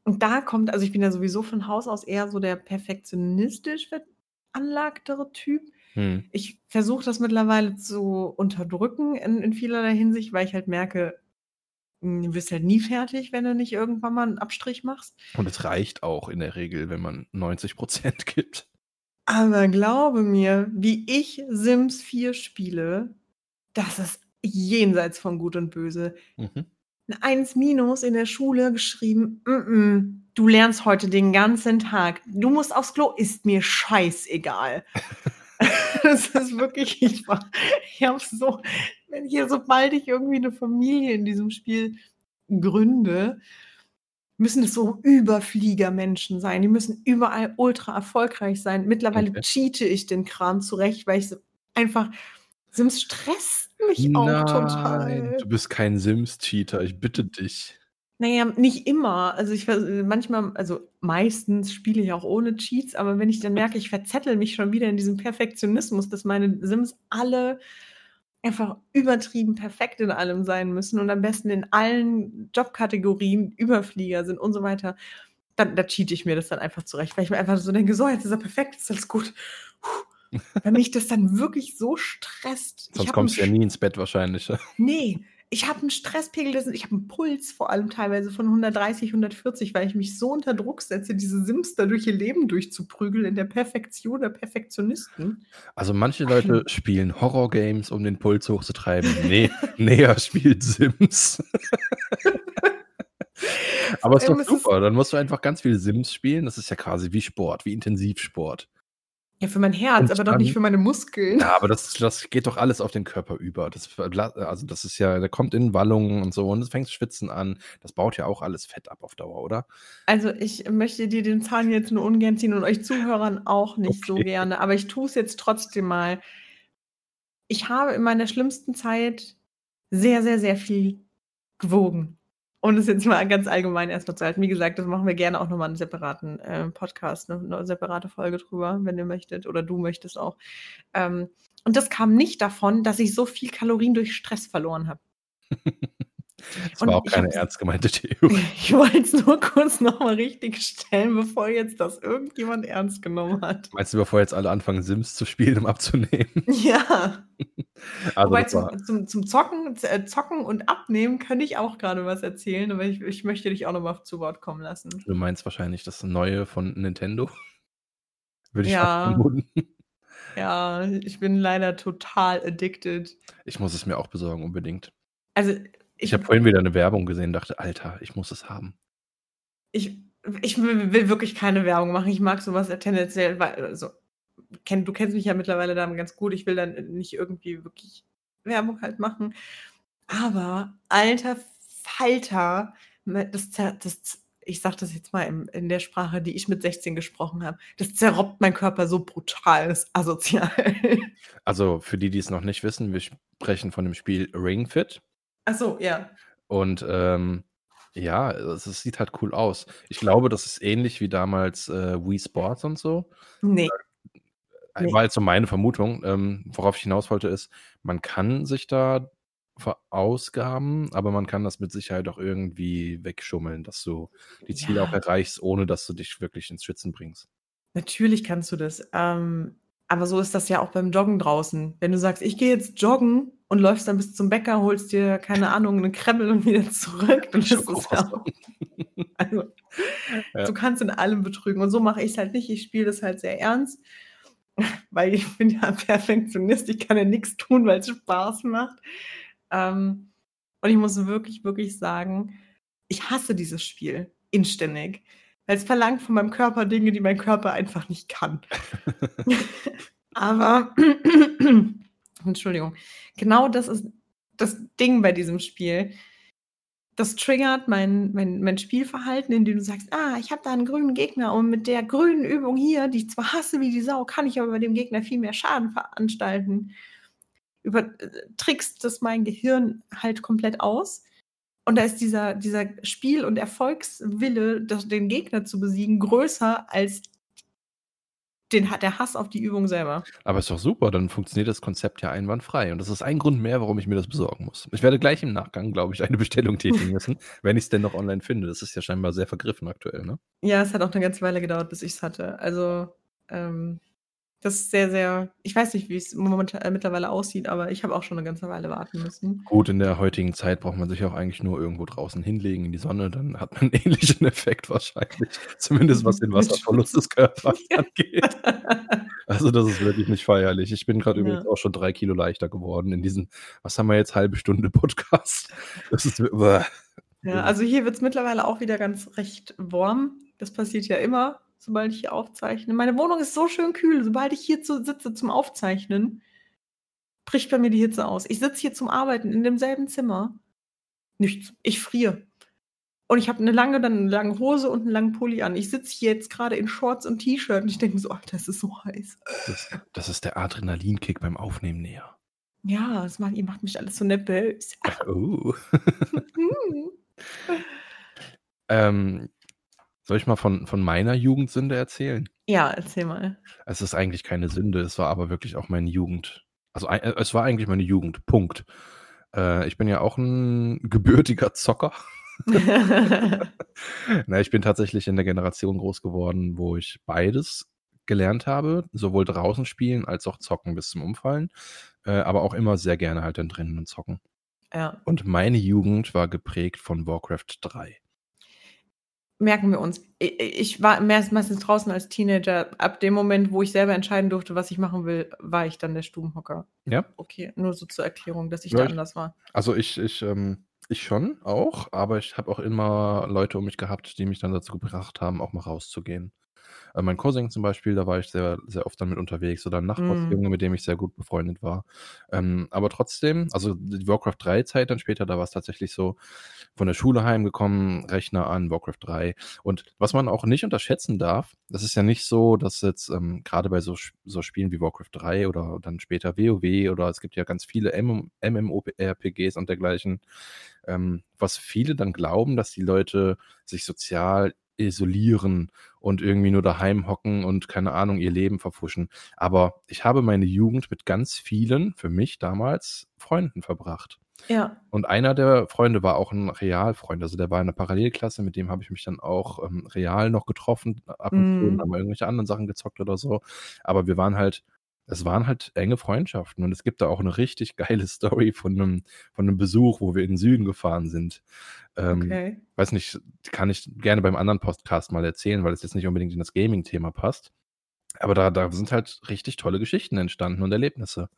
Und da kommt, also ich bin ja sowieso von Haus aus eher so der perfektionistisch veranlagtere Typ. Hm. Ich versuche das mittlerweile zu unterdrücken in, in vielerlei Hinsicht, weil ich halt merke, hm, du wirst halt nie fertig, wenn du nicht irgendwann mal einen Abstrich machst. Und es reicht auch in der Regel, wenn man 90 Prozent gibt. Aber glaube mir, wie ich Sims 4 spiele, das ist jenseits von Gut und Böse. Mhm. Ein 1 minus in der Schule geschrieben, mm -mm, du lernst heute den ganzen Tag. Du musst aufs Klo, ist mir scheißegal. das ist wirklich, ich war, ich habe so, wenn hier, sobald ich irgendwie eine Familie in diesem Spiel gründe, müssen es so Überfliegermenschen sein. Die müssen überall ultra erfolgreich sein. Mittlerweile Okay. cheate ich den Kram zurecht, weil ich so einfach, Sims stresst mich auch Nein, total. du bist kein Sims-Cheater, ich bitte dich. Naja, nicht immer. Also ich manchmal, also meistens spiele ich auch ohne Cheats, aber wenn ich dann merke, ich verzettel mich schon wieder in diesem Perfektionismus, dass meine Sims alle einfach übertrieben perfekt in allem sein müssen und am besten in allen Jobkategorien Überflieger sind und so weiter, dann da cheate ich mir das dann einfach zurecht, weil ich mir einfach so denke, so, jetzt ist er perfekt, ist alles gut. Puh. Weil mich das dann wirklich so stresst. Sonst kommst du ja nie ins Bett wahrscheinlich. Nee, ich habe einen Stresspegel, ich habe einen Puls vor allem teilweise von 130, 140, weil ich mich so unter Druck setze, diese Sims da durch ihr Leben durchzuprügeln in der Perfektion der Perfektionisten. Also manche Leute spielen Horror-Games, um den Puls hochzutreiben. Nee, näher spielt Sims. Aber ist allem doch ist es- super. Dann musst du einfach ganz viel Sims spielen. Das ist ja quasi wie Sport, wie Intensivsport. Ja, für mein Herz, Und aber doch nicht für meine Muskeln. Ja, aber das, das geht doch alles auf den Körper über. Das, verbla- also das ist ja, der kommt in Wallungen und so und es fängt schwitzen an. Das baut ja auch alles Fett ab auf Dauer, oder? Also ich möchte dir den Zahn jetzt nur ungern ziehen und euch Zuhörern auch nicht so Okay. gerne, aber ich tue es jetzt trotzdem mal. Ich habe in meiner schlimmsten Zeit sehr, sehr, sehr viel gewogen. Und es jetzt mal ganz allgemein erstmal zu halten. Wie gesagt, das machen wir gerne auch nochmal einen separaten äh, Podcast, eine, eine separate Folge drüber, wenn ihr möchtet oder du möchtest auch. Ähm, und das kam nicht davon, dass ich so viel Kalorien durch Stress verloren habe. Es Und war auch keine ernst gemeinte Theorie. ich wollte es nur kurz noch mal richtig stellen, bevor jetzt das irgendjemand ernst genommen hat. Meinst du, bevor jetzt alle anfangen, Sims zu spielen, um abzunehmen? Ja. Also Wobei das zum, zum, zum Zocken, äh, Zocken und Abnehmen kann ich auch gerade was erzählen, aber ich, ich möchte dich auch noch mal zu Wort kommen lassen. du meinst wahrscheinlich das Neue von Nintendo? Würde ich Ja. vermuten. Ja, ich bin leider total addicted. Ich muss es mir auch besorgen, unbedingt. Also Ich ich, habe vorhin wieder eine Werbung gesehen und dachte, Alter, ich muss es haben. ich, ich will wirklich keine Werbung machen. Ich mag sowas tendenziell, weil, also, kenn, du kennst mich ja mittlerweile dann ganz gut. Ich will dann nicht irgendwie wirklich Werbung halt machen. Aber alter Falter, das, das, ich sag das jetzt mal in, in der Sprache, die ich mit 16 gesprochen habe, das zerrobbt mein Körper so brutal, das ist asozial. Also für die, die es noch nicht wissen, wir sprechen von dem Spiel Ring Fit. Achso, ja. Und ähm, ja, es, sieht halt cool aus. Ich glaube, das ist ähnlich wie damals äh, Wii Sports und so. Nee. Nee. War jetzt so meine Vermutung. Ähm, worauf ich hinaus wollte, ist, man kann sich da verausgaben, aber man kann das mit Sicherheit auch irgendwie wegschummeln, dass du die Ziele auch Ja. erreichst, ohne dass du dich wirklich ins Schwitzen bringst. Natürlich kannst du das. Ähm, aber so ist das ja auch beim Joggen draußen. Wenn du sagst, ich gehe jetzt joggen und läufst dann bis zum Bäcker, holst dir, keine Ahnung, einen Kremmel und wieder zurück, dann ist ja. Also, Ja. du kannst in allem betrügen. Und so mache ich es halt nicht. Ich spiele das halt sehr ernst, weil ich bin ja Perfektionist. Ich kann ja nichts tun, weil es Spaß macht. Ähm, und ich muss wirklich, wirklich sagen, ich hasse dieses Spiel inständig. Weil es verlangt von meinem Körper Dinge, die mein Körper einfach nicht kann. Aber, Entschuldigung, genau das ist das Ding bei diesem Spiel. Das triggert mein, mein, mein Spielverhalten, indem du sagst, ah, ich habe da einen grünen Gegner und mit der grünen Übung hier, die ich zwar hasse wie die Sau, kann ich aber bei dem Gegner viel mehr Schaden veranstalten. Über, äh, trickst das mein Gehirn halt komplett aus. Und da ist dieser, dieser Spiel- und Erfolgswille, das, den Gegner zu besiegen, größer als den, der Hass auf die Übung selber. Aber ist doch super, dann funktioniert das Konzept ja einwandfrei. Und das ist ein Grund mehr, warum ich mir das besorgen muss. Ich werde gleich im Nachgang, glaube ich, eine Bestellung tätigen müssen, wenn ich es denn noch online finde. Das ist ja scheinbar sehr vergriffen aktuell, ne? Ja, es hat auch eine ganze Weile gedauert, bis ich es hatte. Also, ähm, das ist sehr, sehr. Ich weiß nicht, wie es momentan äh, mittlerweile aussieht, aber ich habe auch schon eine ganze Weile warten müssen. Gut, in der heutigen Zeit braucht man sich auch eigentlich nur irgendwo draußen hinlegen in die Sonne, dann hat man einen ähnlichen Effekt wahrscheinlich. Zumindest was den Wasserverlust des Körpers angeht. Also das ist wirklich nicht feierlich. Ich bin gerade Ja. übrigens auch schon drei Kilo leichter geworden in diesen, was haben wir jetzt, halbe Stunde Podcast. Das ist, uah. Ja, also hier wird es mittlerweile auch wieder ganz recht warm. Das passiert ja immer, sobald ich hier aufzeichne. Meine Wohnung ist so schön kühl. Sobald ich hier zu, sitze zum Aufzeichnen, bricht bei mir die Hitze aus. Ich sitze hier zum Arbeiten in demselben Zimmer. Nichts. Ich friere. Und ich habe eine lange, dann eine lange Hose und einen langen Pulli an. Ich sitze hier jetzt gerade in Shorts und T-Shirt und ich denke mir so, Alter, es ist so heiß. das, das ist der Adrenalinkick beim Aufnehmen näher. Ja, das macht, ihr macht mich alles so nervös. Oh. Hm. ähm, soll ich mal von, von meiner Jugendsünde erzählen? Ja, erzähl mal. Es ist eigentlich keine Sünde, es war aber wirklich auch meine Jugend. Also äh, es war eigentlich meine Jugend. Punkt. Äh, ich bin ja auch ein gebürtiger Zocker. Na, ich bin tatsächlich in der Generation groß geworden, wo ich beides gelernt habe, sowohl draußen spielen als auch zocken bis zum Umfallen, äh, aber auch immer sehr gerne halt dann drinnen und zocken. ja. Und meine Jugend war geprägt von Warcraft 3. merken wir uns. Ich, war meistens draußen als Teenager. Ab dem Moment, wo ich selber entscheiden durfte, was ich machen will, war ich dann der Stubenhocker. Ja? Okay, nur so zur Erklärung, dass ich Ja, da anders war. Also ich, ich, ähm, ich schon auch, aber ich habe auch immer Leute um mich gehabt, die mich dann dazu gebracht haben, auch mal rauszugehen. Äh, mein Cousin zum Beispiel, da war ich sehr, sehr oft dann mit unterwegs oder ein Nachbarsjunge, mit dem ich sehr gut befreundet war. Ähm, aber trotzdem, also die Warcraft 3 Zeit dann später, da war es tatsächlich so, von der Schule heimgekommen, Rechner an, Warcraft 3. Und was man auch nicht unterschätzen darf, das ist ja nicht so, dass jetzt ähm, gerade bei so, so Spielen wie Warcraft 3 oder dann später WoW oder es gibt ja ganz viele MM MMORPGs und dergleichen, ähm, was viele dann glauben, dass die Leute sich sozial isolieren und irgendwie nur daheim hocken und keine Ahnung, ihr Leben verfuschen. Aber ich habe meine Jugend mit ganz vielen, für mich damals, Freunden verbracht. Ja. Und einer der Freunde war auch 'n Realfreund. Also, der war in 'ner Parallelklasse, mit dem habe ich mich dann auch, ähm, real noch getroffen ab und zu Mhm. haben irgendwelche anderen Sachen gezockt oder so. Aber wir waren halt es waren halt enge Freundschaften und es gibt da auch 'ne richtig geile Story von 'nem von 'nem Besuch, wo wir in den Süden gefahren sind. Ähm, Okay. weiß nicht, kann ich gerne beim anderen Podcast mal erzählen, weil es jetzt nicht unbedingt in das Gaming-Thema passt. Aber da da sind halt richtig tolle Geschichten entstanden und Erlebnisse.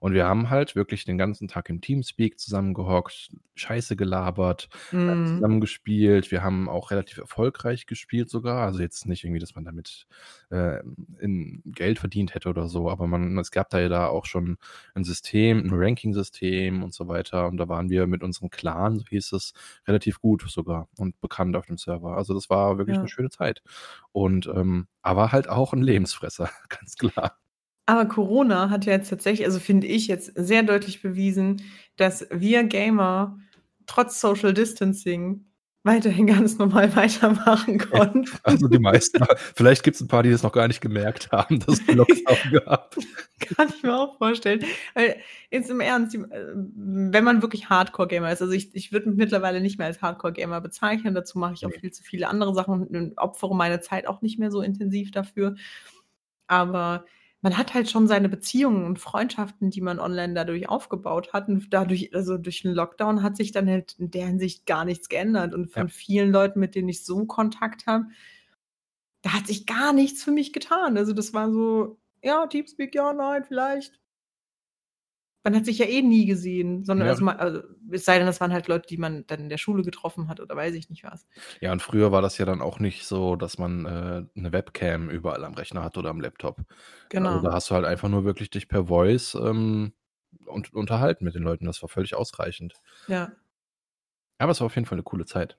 Und wir haben halt wirklich den ganzen Tag im Teamspeak zusammengehockt, Scheiße gelabert, äh, Mhm. zusammen gespielt. Wir haben auch relativ erfolgreich gespielt sogar. Also, jetzt nicht irgendwie, dass man damit, äh, in Geld verdient hätte oder so, aber man es gab da ja da auch schon 'n System 'n Ranking-System und so weiter. Und da waren wir mit unserem Clan, so hieß es, relativ gut sogar und bekannt auf dem Server. Also, das war wirklich Ja. schöne Zeit. Und, ähm aber halt auch 'n Lebensfresser, ganz klar. Aber Corona hat ja jetzt tatsächlich also, finde ich jetzt sehr deutlich bewiesen, dass wir Gamer trotz Social Distancing weiterhin ganz normal weitermachen konnten. Also, die meisten. Vielleicht gibt's 'n paar, die das noch gar nicht gemerkt haben, dass es Lockdown gab. Kann ich mir auch vorstellen. Weil jetzt im Ernst, äh, wenn man wirklich Hardcore-Gamer ist also, ich ich würde mich mittlerweile nicht mehr als Hardcore-Gamer bezeichnen. Dazu mache ich auch viel zu viele andere Sachen und opfere meine Zeit auch nicht mehr so intensiv dafür. Aber man hat halt schon seine Beziehungen und Freundschaften, die man online dadurch aufgebaut hat. Und dadurch also, durch 'n Lockdown hat sich dann halt in der Hinsicht gar nichts geändert. Und von Ja. vielen Leuten, mit denen ich so Kontakt habe da hat sich gar nichts für mich getan. Also, das war so: „Ja, Teamspeak, ja, nein, vielleicht.“ Man hat sich ja eh nie gesehen, sondern Ja. also, ma also, es sei denn, das waren halt Leute, die man dann in der Schule getroffen hat oder weiß ich nicht was. Ja, und früher war das ja dann auch nicht so, dass man, äh, 'ne Webcam überall am Rechner hatte oder am Laptop. Also, Genau. da hast du halt einfach nur wirklich dich per Voice, ähm, un unterhalten mit den Leuten. Das war völlig ausreichend. Ja. Aber es war auf jeden Fall 'ne coole Zeit.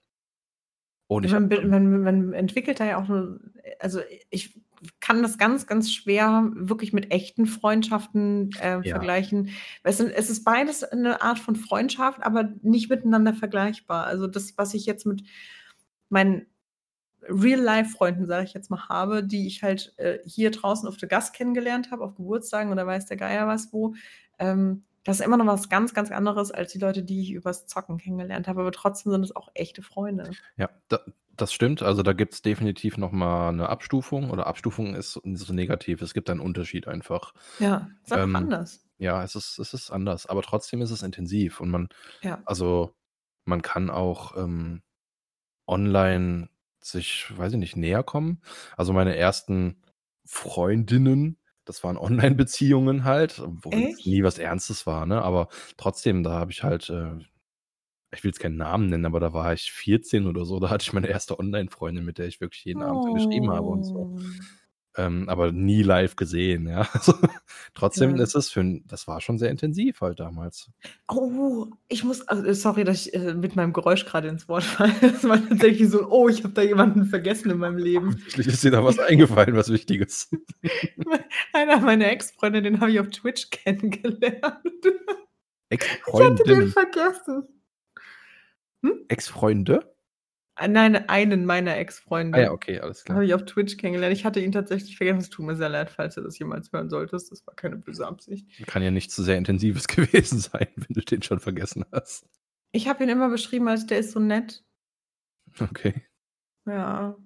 Und ich Man dann man man entwickelt da ja auch 'ne also, ich kann das ganz, ganz schwer wirklich mit echten Freundschaften, äh, Ja. vergleichen. Es es ist beides 'ne Art von Freundschaft, aber nicht miteinander vergleichbar. Also, das, was ich jetzt mit meinen Real-Life-Freunden, sage ich jetzt mal, habe, die ich halt, äh, hier draußen auf der Gas kennengelernt habe, auf Geburtstagen oder weiß der Geier was wo, ähm, das ist immer noch was ganz, ganz anderes als die Leute, die ich übers Zocken kennengelernt habe, aber trotzdem sind es auch echte Freunde. Ja, da das stimmt. Also, da gibt's definitiv noch mal 'ne Abstufung oder Abstufung ist so negativ. Es gibt einen Unterschied einfach. Ja, ist einfach Ähm, anders. ja, es ist es ist anders, aber trotzdem ist es intensiv und man Ja. also, man kann auch, ähm, online sich, weiß ich nicht, näher kommen. Also, meine ersten Freundinnen, das waren Online-Beziehungen halt, wo nie was Ernstes war, ne? Aber trotzdem, da habe ich halt, äh ich will jetzt keinen Namen nennen, aber da war ich 14 oder so. Da hatte ich meine erste Online-Freundin, mit der ich wirklich jeden Abend dann geschrieben habe und so. Ähm, aber nie live gesehen, ja. Also, trotzdem Ja. ist es für das war schon sehr intensiv halt damals. Oh, ich muss also, sorry, dass ich, äh, mit meinem Geräusch grade ins Wort falle. Das war tatsächlich so: „Oh, ich habe da jemanden vergessen in meinem Leben.“ Offensichtlich ist dir da was eingefallen, was Wichtiges. Einer meiner Ex-Freunde, den habe ich auf Twitch kennengelernt. Ich hatte den vergessen. Hm? Ex-Freunde? Ah, nein, einen meiner Ah ja, Ex-Freunde okay, alles klar. habe ich auf Twitch kennengelernt. Ich hatte ihn tatsächlich vergessen. Es tut mir sehr leid, falls du das jemals hören solltest. Das war keine böse Absicht. Kann ja nicht zu sehr Intensives gewesen sein, wenn du den schon vergessen hast. Ich habe ihn immer beschrieben als: „Der ist so nett.“ Okay. Ja.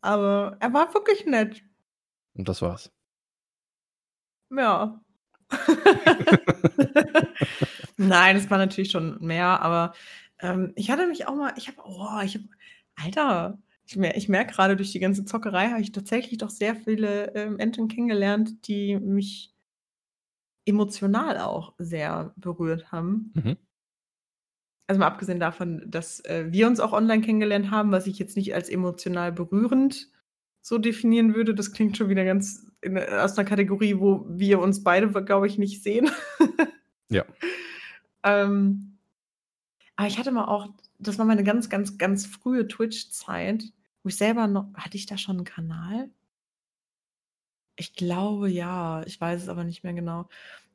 Aber er war wirklich nett. Und das war's. Ja. Nein, es war natürlich schon mehr, aber, ähm, ich hatte mich auch mal ich habe oh, ich habe Alter, ich mer ich merke grade, durch die ganze Zockerei habe ich tatsächlich doch sehr viele, ähm, Menschen kennengelernt, die mich emotional auch sehr berührt haben. Mhm. Also, mal abgesehen davon, dass, äh, wir uns auch online kennengelernt haben, was ich jetzt nicht als emotional berührend so definieren würde. Das klingt schon wieder ganz in aus 'ner Kategorie, wo wir uns beide, glaube ich, nicht sehen. Ja. Ähm, aber ich hatte mal auch das war meine ganz, ganz, ganz frühe Twitch-Zeit, wo ich selber noch hatte ich da schon 'n Kanal? Ich glaube ja, ich weiß es aber nicht mehr genau.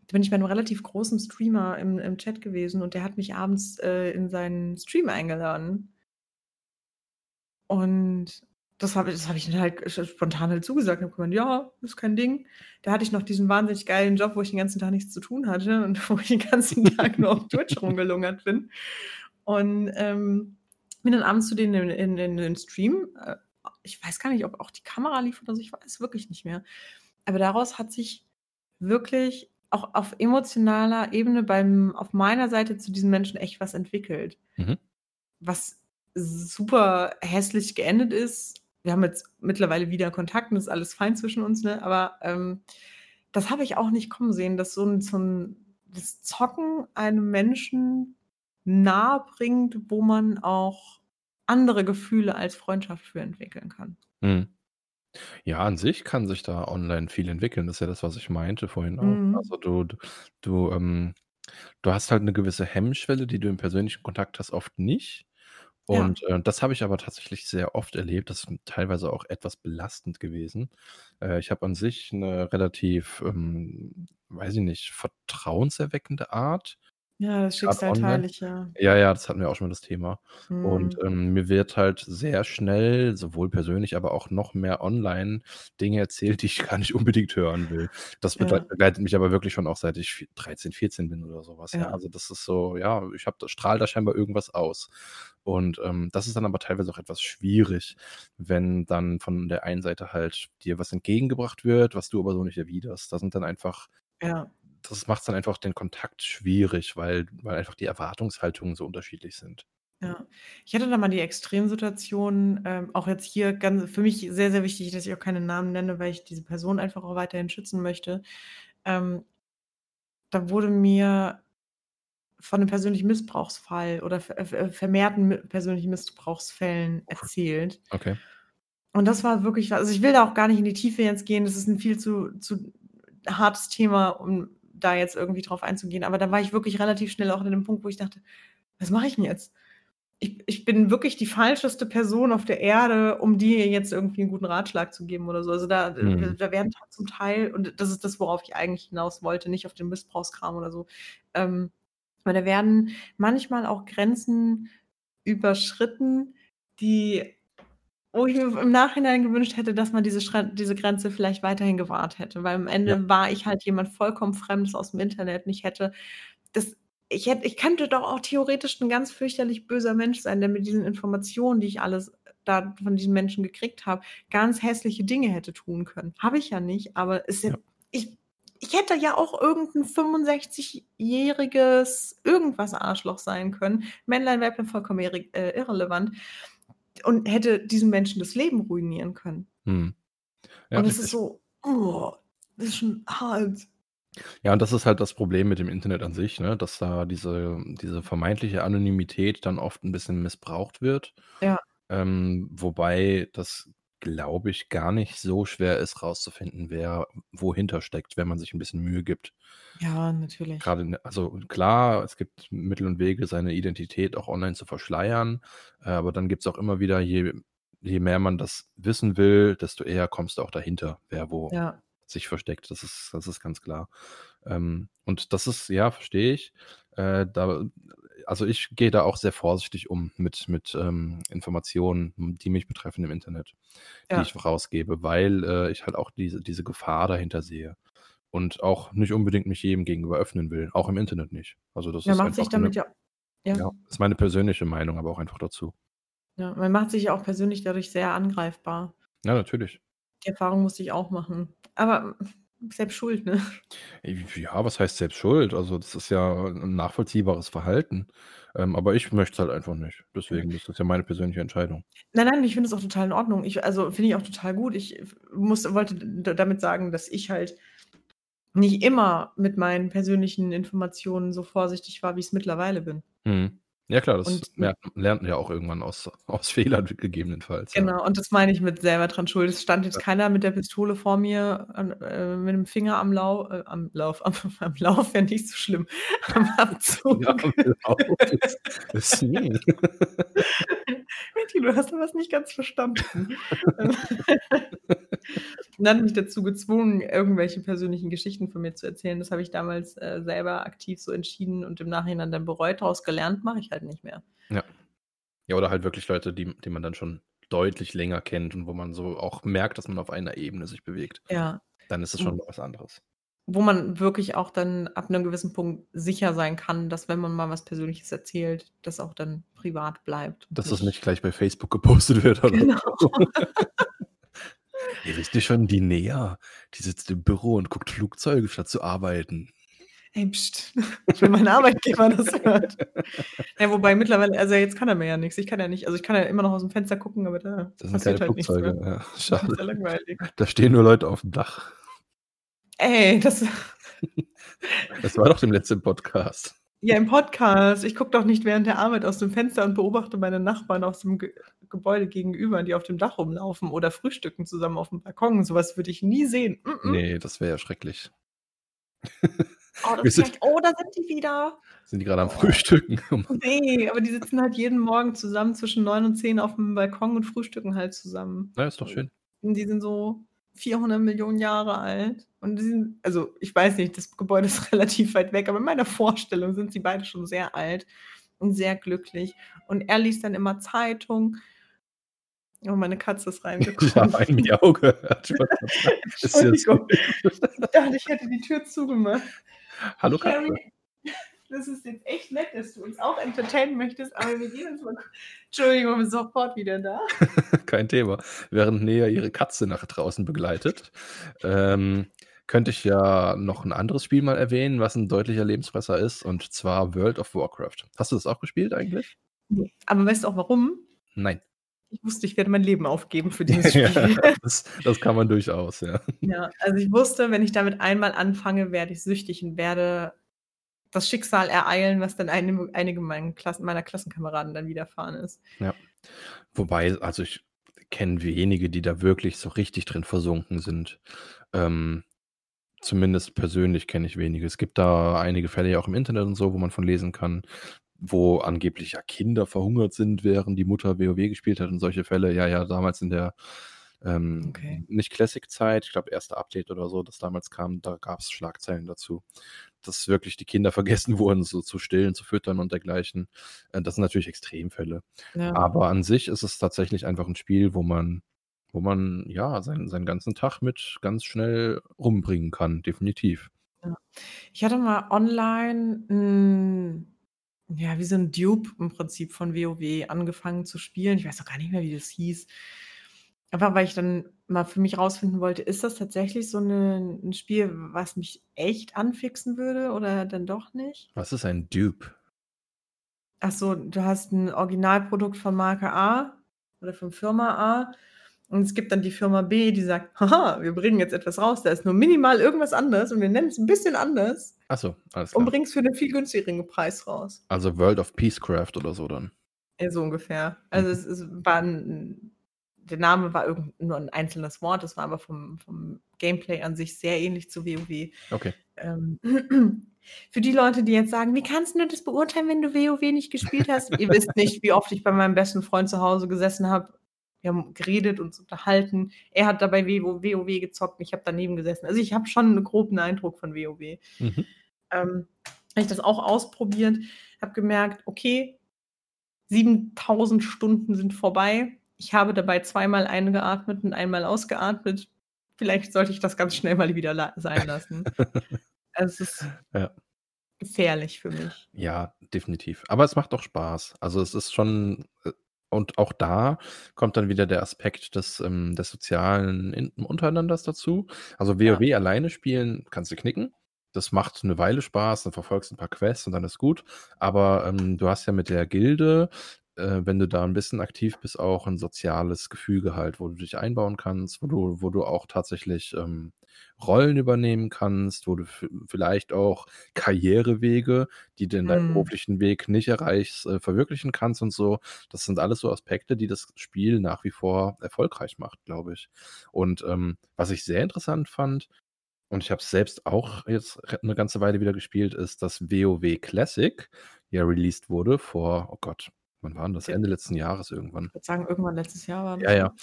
Da bin ich bei 'nem relativ großen Streamer im im Chat gewesen und der hat mich abends, äh, in seinen Stream eingeladen. Und das habe das habe ich dann halt spontan halt zugesagt und habe gemeint: „Ja, ist kein Ding.“ Da hatte ich noch diesen wahnsinnig geilen Job, wo ich den ganzen Tag nichts zu tun hatte und wo ich den ganzen Tag nur auf Twitch rumgelungert bin. Und, ähm, bin dann abends zu denen in in in den Stream. Äh, ich weiß gar nicht, ob auch die Kamera lief oder so, ich weiß wirklich nicht mehr. Aber daraus hat sich wirklich auch auf emotionaler Ebene beim auf meiner Seite zu diesen Menschen echt was entwickelt. Mhm. Was super hässlich geendet ist. Wir haben jetzt mittlerweile wieder Kontakt und ist alles fein zwischen uns, ne? Aber, ähm, das habe ich auch nicht kommen sehen, dass so 'n so 'n das Zocken einem Menschen nahebringt, wo man auch andere Gefühle als Freundschaft für entwickeln kann. Mhm. Ja, an sich kann sich da online viel entwickeln. Das ist ja das, was ich meinte vorhin auch. Mhm. Also, du du du, ähm du hast halt 'ne gewisse Hemmschwelle, die du im persönlichen Kontakt hast, oft nicht. Ja. Und, äh, das habe ich aber tatsächlich sehr oft erlebt. Das ist teilweise auch etwas belastend gewesen. Äh, ich habe an sich 'ne relativ, ähm, weiß ich nicht, vertrauenserweckende Art, Ja, das grad Schicksal online. teile ich, ja. Ja, ja, das hatten wir auch schon mal das Thema. Und, Mhm. ähm, mir wird halt sehr schnell, sowohl persönlich, aber auch noch mehr online Dinge erzählt, die ich gar nicht unbedingt hören will. Das Ja. begleit begleitet mich aber wirklich schon auch seit ich vi 13, 14 bin oder so was, ja. Ja. Also, das ist so ja, ich habe da strahle da scheinbar irgendwas aus. Und, ähm, das ist dann aber teilweise auch etwas schwierig, wenn dann von der einen Seite halt dir was entgegengebracht wird, was du aber so nicht erwiderst. Da sind dann einfach Ja. Das macht's dann einfach den Kontakt schwierig, weil weil einfach die Erwartungshaltungen so unterschiedlich sind. Ja. Ich hatte da mal die Extremsituation, ähm, auch jetzt hier ganz für mich sehr, sehr wichtig, dass ich auch keine Namen nenne, weil ich diese Person einfach auch weiterhin schützen möchte. Ähm da wurde mir von 'nem persönlichen Missbrauchsfall oder ver ver vermehrten persönlichen Missbrauchsfällen erzählt. Okay. Und das war wirklich also, ich will da auch gar nicht in die Tiefe jetzt gehen. Das ist 'n viel zu zu hartes Thema, um da jetzt irgendwie drauf einzugehen. Aber da war ich wirklich relativ schnell auch an dem Punkt, wo ich dachte: „Was mache ich 'n jetzt? Ich ich bin wirklich die falscheste Person auf der Erde, um dir jetzt irgendwie 'n guten Ratschlag zu geben oder so.“ Also, da Mhm. da werden zum Teil und das ist das, worauf ich eigentlich hinaus wollte, nicht auf den Missbrauchskram oder so. Ähm, aber da werden manchmal auch Grenzen überschritten, die wo ich mir im Nachhinein gewünscht hätte, dass man diese diese Grenze vielleicht weiterhin gewahrt hätte, weil am Ja. Ende war ich halt jemand vollkommen Fremdes aus'm Internet und ich hätte das ich hätte ich könnte doch auch theoretisch 'n ganz fürchterlich böser Mensch sein, der mit diesen Informationen, die ich alles da von diesen Menschen gekriegt habe, ganz hässliche Dinge hätte tun können. Habe ich ja nicht, aber ist ja Ja. ich ich hätte ja auch irgend 'n fünfundsechzigjähriges irgendwas Arschloch sein können. Männlein, Weiblein, vollkommen irre äh, irrelevant und hätte diesem Menschen das Leben ruinieren können. Mhm. Ja, Und es ist so, oh, das ist schon hart. Ja, und das ist halt das Problem mit dem Internet an sich, ne, dass da diese diese vermeintliche Anonymität dann oft 'n bisschen missbraucht wird. Ja. Ähm, wobei das, glaube ich, gar nicht so schwer ist, rauszufinden, wer wohinter steckt, wenn man sich 'n bisschen Mühe gibt. Ja, natürlich. Grade in also, klar, es gibt Mittel und Wege, seine Identität auch online zu verschleiern, äh, aber dann gibt's auch immer wieder je je mehr man das wissen will, desto eher kommst du auch dahinter, wer wo Ja. sich versteckt. Das ist das ist ganz klar. Ähm, und das ist ja, verstehe ich. Äh, da also, ich gehe da auch sehr vorsichtig um mit mit, ähm, Informationen, die mich betreffen im Internet, die Ja. ich rausgebe, weil, äh, ich halt auch diese diese Gefahr dahinter sehe und auch nicht unbedingt mich jedem gegenüber öffnen will, auch im Internet nicht. Also, das Man ist macht sich damit ja ja. ja, ist meine persönliche Meinung aber auch einfach dazu. Ja, man macht sich ja auch persönlich dadurch sehr angreifbar. Ja, natürlich. Die Erfahrung musste ich auch machen. Aber selbst schuld, ne? Ja, was heißt selbst schuld? Also, das ist ja 'n nachvollziehbares Verhalten. Ähm, aber ich möchte es halt einfach nicht. Deswegen ist das ja meine persönliche Entscheidung. Nein, nein, ich finde es auch total in Ordnung. Ich also, finde ich auch total gut. Ich muss wollte damit sagen, dass ich halt nicht immer mit meinen persönlichen Informationen so vorsichtig war, wie ich's mittlerweile bin. Mhm. Ja klar, das Und lernt lernt man ja auch irgendwann aus aus Fehlern gegebenenfalls, ja. Genau, und das meine ich mit selber dran schuld. Es stand jetzt Ja. keiner mit der Pistole vor mir äh, mit dem Finger am Lau äh, am Lauf am am Lauf wäre nicht so schlimm, am Abzug. Ja, am Lauf ist ist hm. Mädchen, du hast da was nicht ganz verstanden. Und hat mich dazu gezwungen, irgendwelche persönlichen Geschichten von mir zu erzählen. Das habe ich damals, äh, selber aktiv so entschieden und im Nachhinein dann bereut. Daraus gelernt mache ich halt nicht mehr. Ja. Ja, oder halt wirklich Leute, die die man dann schon deutlich länger kennt und wo man so auch merkt, dass man auf einer Ebene sich bewegt, Ja. dann ist es schon was anderes. Wo man wirklich auch dann ab 'nem gewissen Punkt sicher sein kann, dass wenn man mal was Persönliches erzählt, das auch dann privat bleibt Dass das nicht gleich bei Facebook gepostet wird oder Genau. Hey, wisst ihr schon, die Nea, die sitzt im Büro und guckt Flugzeuge, statt zu arbeiten. Ey, pst, ich will meinen Arbeitgeber das hört. Ja, wobei mittlerweile also, jetzt kann er mir ja nix. Ich kann ja nicht also, ich kann ja immer noch aus'm Fenster gucken, aber da Das sind passiert keine halt nichts Flugzeuge, mehr. ja, Das ist schade. ja langweilig. Da stehen nur Leute auf'm Dach. Ey, das Das war doch im letzten Podcast. Ja, im Podcast. Ich gucke doch nicht während der Arbeit aus dem Fenster und beobachte meine Nachbarn aus dem Ge Gebäude gegenüber, die auf dem Dach rumlaufen oder frühstücken zusammen auf'm Balkon. So was würde ich nie sehen. Mm-mm. Ne, das wäre ja schrecklich. Oh, das sind oh, da sind die wieder. sind die grade am Oh. Frühstücken? Ne, aber die sitzen halt jeden Morgen zusammen zwischen 9 und 10 auf'm Balkon und frühstücken halt zusammen. Ja, ist doch schön. Und die sind so 400 Millionen Jahre alt und die sind also, ich weiß nicht, das Gebäude ist relativ weit weg, aber in meiner Vorstellung sind sie beide schon sehr alt und sehr glücklich. Und er liest dann immer Zeitung. Oh, meine Katze ist reingekommen. habe ein Miau gehört. Entschuldigung. Ich dachte, ich hätte die Tür zugemacht. Hallo Katze. Das ist jetzt echt nett, dass du uns auch entertainen möchtest, aber wir gehen uns mal Entschuldigung, ich bin sofort wieder da. Kein Thema. Während Nea ihre Katze nach draußen begleitet, ähm, könnte ich ja noch 'n anderes Spiel mal erwähnen, was 'n deutlicher Lebensfresser ist, und zwar World of Warcraft. Hast du das auch gespielt eigentlich? Aber weißt du auch warum? Nein. Ich wusste, ich werde mein Leben aufgeben für dieses Spiel. Ja, das das kann man durchaus, ja. Ja, also, ich wusste, wenn ich damit einmal anfange, werde ich süchtig und werde das Schicksal ereilen, was dann einem einige meinen Klassen meiner Klassenkameraden dann widerfahren ist. Ja. Wobei also, ich kenne wenige, die da wirklich so richtig drin versunken sind. Ähm, zumindest persönlich kenne ich wenige. Es gibt da einige Fälle ja auch im Internet und so, wo man von lesen kann, wo angeblich ja Kinder verhungert sind, während die Mutter WoW gespielt hat und solche Fälle. Ja, ja, damals in der, ähm, Okay. nicht Classic-Zeit, ich glaube, erste Update oder so, das damals kam, da gab's Schlagzeilen dazu, dass wirklich die Kinder vergessen wurden, so zu stillen, zu füttern und dergleichen. Äh, das sind natürlich Extremfälle. Ja. Aber an sich ist es tatsächlich einfach 'n Spiel, wo man wo man, ja, seinen seinen ganzen Tag mit ganz schnell rumbringen kann, definitiv. Ja. Ich hatte mal online 'n ja, wie so 'n Dupe im Prinzip von WoW angefangen zu spielen. Ich weiß auch gar nicht mehr, wie das hieß. Einfach weil ich dann mal für mich rausfinden wollte, ist das tatsächlich so 'ne 'n Spiel, was mich echt anfixen würde oder dann doch nicht? Was ist ein Dupe? Ach so, du hast 'n Originalprodukt von Marke A oder von Firma A und es gibt dann die Firma B, die sagt: „Haha, wir bringen jetzt etwas raus, da ist nur minimal irgendwas anders und wir nennen's 'n bisschen anders Ach so, alles und klar. bringen's für 'nen viel günstigeren Preis raus.“ Also, World of Peacecraft oder so dann? Ja, so ungefähr. Also, Mhm. es es war 'n der Name war irgend nur 'n einzelnes Wort, das war aber vom vom Gameplay an sich sehr ähnlich zu WoW. Okay. Ähm, für die Leute, die jetzt sagen: „Wie kannst du das beurteilen, wenn du WoW nicht gespielt hast?“ Ihr wisst nicht, wie oft ich bei meinem besten Freund zu Hause gesessen habe. Wir haben geredet, uns unterhalten. Er hat dabei WoW gezockt, ich habe daneben gesessen. Also, ich habe schon 'n groben Eindruck von WoW. Mhm. Ähm, habe ich das auch ausprobiert, habe gemerkt, okay, 7.000 Stunden sind vorbei. Ich habe dabei zweimal eingeatmet und einmal ausgeatmet. Vielleicht sollte ich das ganz schnell mal wieder la sein lassen. Also, es ist Ja. gefährlich für mich. Ja, definitiv. Aber es macht auch Spaß. Also, es ist schon äh, und auch da kommt dann wieder der Aspekt des, ähm des sozialen in Untereinanders dazu. Also, Ja. WoW alleine spielen kannst du knicken. Das macht 'ne Weile Spaß, dann verfolgst 'n paar Quests und dann ist gut. Aber, ähm, du hast ja mit der Gilde, äh, wenn du da 'n bisschen aktiv bist, auch 'n soziales Gefüge halt, wo du dich einbauen kannst, wo du wo du auch tatsächlich, ähm, Rollen übernehmen kannst, wo du vielleicht auch Karrierewege, die du in deinem Mhm. beruflichen Weg nicht erreichst, äh, verwirklichen kannst und so. Das sind alles so Aspekte, die das Spiel nach wie vor erfolgreich macht, glaube ich. Und, ähm, was ich sehr interessant fand, und ich habe es selbst auch jetzt re 'ne ganze Weile wieder gespielt, ist, dass WoW Classic ja released wurde vor oh Gott, wann war 'n das? Ende letzten Jahres irgendwann. Ich würde sagen, irgendwann letztes Jahr war das, Ja, ne? ja.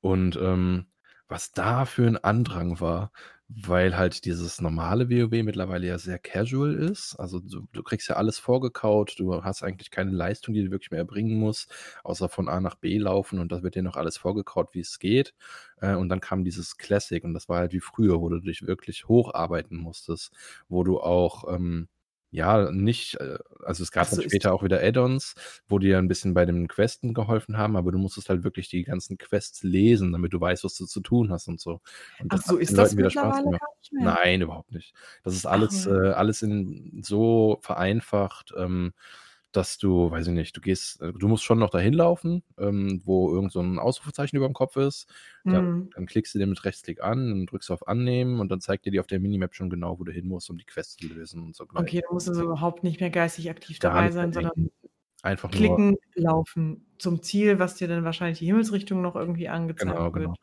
Und, ähm, was da für 'n Andrang war, weil halt dieses normale WoW mittlerweile ja sehr casual ist. Also du, du kriegst ja alles vorgekaut, du hast eigentlich keine Leistung, die du wirklich mehr erbringen musst, außer von A nach B laufen und das wird dir noch alles vorgekaut, wie es geht. Äh, und dann kam dieses Classic und das war halt wie früher, wo du dich wirklich hocharbeiten musstest, wo du auch ähm, ja, nicht, äh, also es gab Ach dann später auch wieder Add-ons, wo dir ein bisschen bei den Questen geholfen haben, aber du musstest halt wirklich die ganzen Quests lesen, damit du weißt, was du zu tun hast und so. Und Ach so, ist das wieder Spaß gemacht. Nein, überhaupt nicht. Das ist alles, äh, alles in so vereinfacht, ähm, dass du, weiß ich nicht, du gehst, äh, du musst schon noch dahin laufen, ähm, wo irgend so 'n Ausrufezeichen überm Kopf ist. Dann Mhm. dann klickst du den mit Rechtsklick an, dann drückst du auf Annehmen und dann zeigt dir die auf der Minimap schon genau, wo du hin musst, um die Quest zu lösen und so gleich. Okay, du musst also überhaupt nicht mehr geistig aktiv dabei sein, sondern Einfach nur klicken, laufen zum Ziel, was dir dann wahrscheinlich die Himmelsrichtung noch irgendwie angezeigt Genau, wird. genau.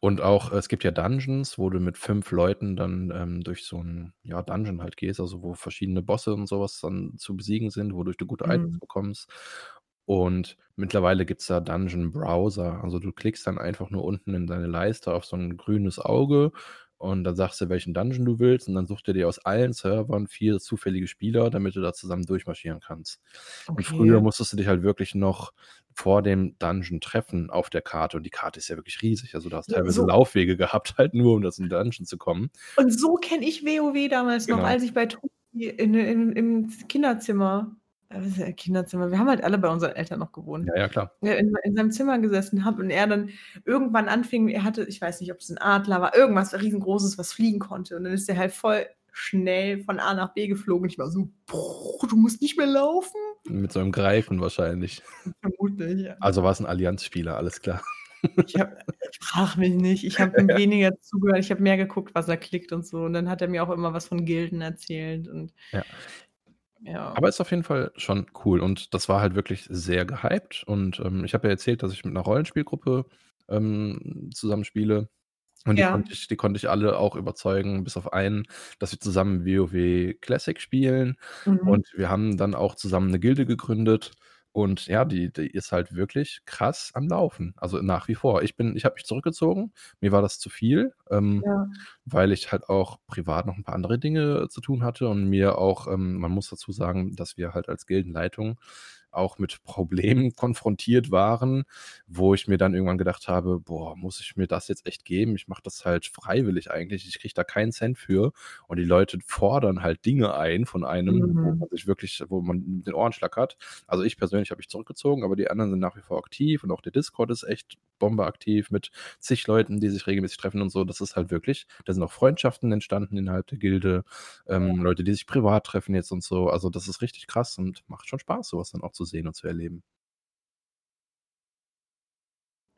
Und auch es gibt ja Dungeons, wo du mit 5 Leuten dann, ähm, durch so 'n, ja, Dungeon halt gehst, also wo verschiedene Bosse und so was dann zu besiegen sind, wodurch du gute Items Mhm. bekommst. Und mittlerweile gibt's da Dungeon Browser. Also du klickst dann einfach nur unten in deine Leiste auf so 'n grünes Auge und dann sagst du, welchen Dungeon du willst und dann sucht er dir aus allen Servern 4 zufällige Spieler, damit du da zusammen durchmarschieren kannst. Und früher Okay. musstest du dich halt wirklich noch vor dem Dungeon treffen auf der Karte und die Karte ist ja wirklich riesig. Also, du hast Ja, teilweise so Laufwege gehabt, halt nur, um das in den Dungeon zu kommen. Und so kenne ich WoW damals noch, Genau. als ich bei Tobi in in im Kinderzimmer Kinderzimmer wir haben halt alle bei unseren Eltern noch gewohnt. Ja, ja, klar. Ja, in in seinem Zimmer gesessen habe und er dann irgendwann anfing er hatte ich weiß nicht, ob's 'n Adler war, irgendwas Riesengroßes, was fliegen konnte. Und dann ist er halt voll schnell von A nach B geflogen. Ich war so: „Boah, du musst nicht mehr laufen?“ Mit so 'nem Greifen wahrscheinlich. Vermutlich, ja. Also war's 'n Allianzspieler, alles klar. Ich habe frage mich nicht, ich habe ihm weniger zugehört. Ich habe mehr geguckt, was er klickt und so. Und dann hat er mir auch immer was von Gilden erzählt und Ja. Ja. Aber ist auf jeden Fall schon cool und das war halt wirklich sehr gehypt und, ähm, ich habe ja erzählt, dass ich mit 'ner Rollenspielgruppe, ähm, zusammen spiele und die Ja. konnte ich die konnte ich alle auch überzeugen, bis auf einen, dass wir zusammen WoW Classic spielen Mhm. und wir haben dann auch zusammen 'ne Gilde gegründet und ja, die die ist halt wirklich krass am Laufen, also nach wie vor. Ich bin ich habe mich zurückgezogen, mir war das zu viel, ähm, Ja. weil ich halt auch privat noch 'n paar andere Dinge zu tun hatte und mir auch ähm, man muss dazu sagen, dass wir halt als Gildenleitung auch mit Problemen konfrontiert waren, wo ich mir dann irgendwann gedacht habe: „Boah, muss ich mir das jetzt echt geben? Ich mache das halt freiwillig eigentlich. Ich kriege da keinen Cent für.“ Und die Leute fordern halt Dinge ein von einem, wo Mhm. man sich wirklich wo man den Ohrenschlag hat. Also, ich persönlich habe mich zurückgezogen, aber die anderen sind nach wie vor aktiv und auch der Discord ist echt bombeaktiv mit zig Leuten, die sich regelmäßig treffen und so. Das ist halt wirklich da sind auch Freundschaften entstanden innerhalb der Gilde, ähm, Ja. Leute, die sich privat treffen jetzt und so. Also, das ist richtig krass und macht schon Spaß, so was dann auch zu sehen und zu erleben.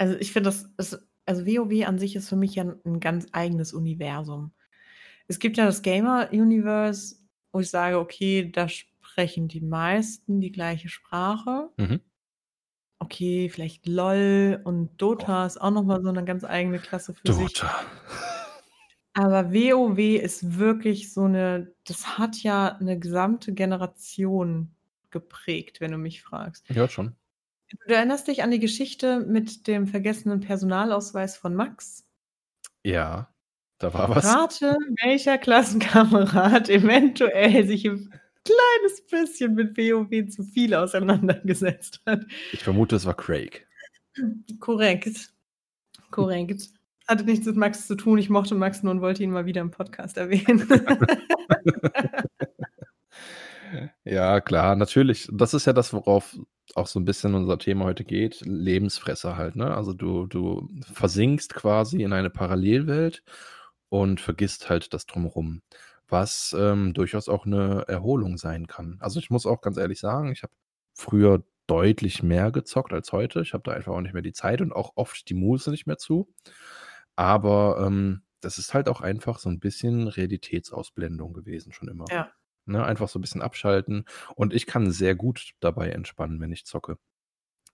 Also, ich finde, das ist also, WoW an sich ist für mich ja 'n 'n ganz eigenes Universum. Es gibt ja das Gamer-Universe, wo ich sage: „Okay, da sprechen die meisten die gleiche Sprache.“ Mhm. Okay, vielleicht LOL und Dota ist auch noch mal so 'ne ganz eigene Klasse für sich. Dota. Aber WoW ist wirklich so 'ne das hat ja 'ne gesamte Generation geprägt, wenn du mich fragst. Ja, schon. Du erinnerst dich an die Geschichte mit dem vergessenen Personalausweis von Max? Ja, da war was. Rate, welcher Klassenkamerad eventuell sich 'n kleines bisschen mit WoW zu viel auseinandergesetzt hat. Ich vermute, es war Craig. Korrekt. Korrekt. Hatte nichts mit Max zu tun. Ich mochte Max nur und wollte ihn mal wieder im Podcast erwähnen. Ja, klar, natürlich. Das ist ja das, worauf auch so 'n bisschen unser Thema heute geht, Lebensfresser halt, ne? Also, du du versinkst quasi in eine Parallelwelt und vergisst halt das Drumherum, was, ähm, durchaus auch 'ne Erholung sein kann. Also, ich muss auch ganz ehrlich sagen, ich habe früher deutlich mehr gezockt als heute. Ich habe da einfach auch nicht mehr die Zeit und auch oft die Muße nicht mehr zu. Aber, ähm, das ist halt auch einfach so 'n bisschen Realitätsausblendung gewesen schon immer. Ja. Ne, einfach so 'n bisschen abschalten und ich kann sehr gut dabei entspannen, wenn ich zocke.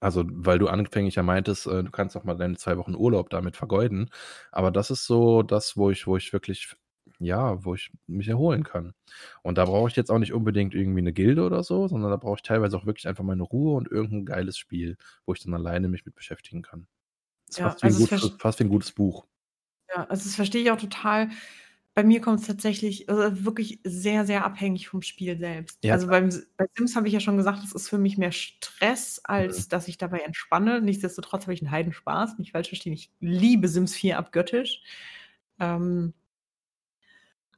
Also, weil du anfänglich ja meintest, äh, du kannst auch mal deine 2 Wochen Urlaub damit vergeuden. Aber das ist so das, wo ich wo ich wirklich ja, wo ich mich erholen kann. Und da brauche ich jetzt auch nicht unbedingt irgendwie 'ne Gilde oder so, sondern da brauche ich teilweise auch wirklich einfach meine Ruhe und irgend 'n geiles Spiel, wo ich dann alleine mich mit beschäftigen kann. Ist Ja, fast wie also, es gutes fast wie 'n gutes Buch. Ja, also, das verstehe ich auch total. bei mir kommt es tatsächlich also wirklich sehr, sehr abhängig vom Spiel selbst. Ja, Also beim bei Sims habe ich ja schon gesagt, das ist für mich mehr Stress, Mhm. als dass ich dabei entspanne. Nichtsdestotrotz habe ich 'n Heidenspaß, nicht falsch verstehen. Ich liebe Sims 4 abgöttisch. Ähm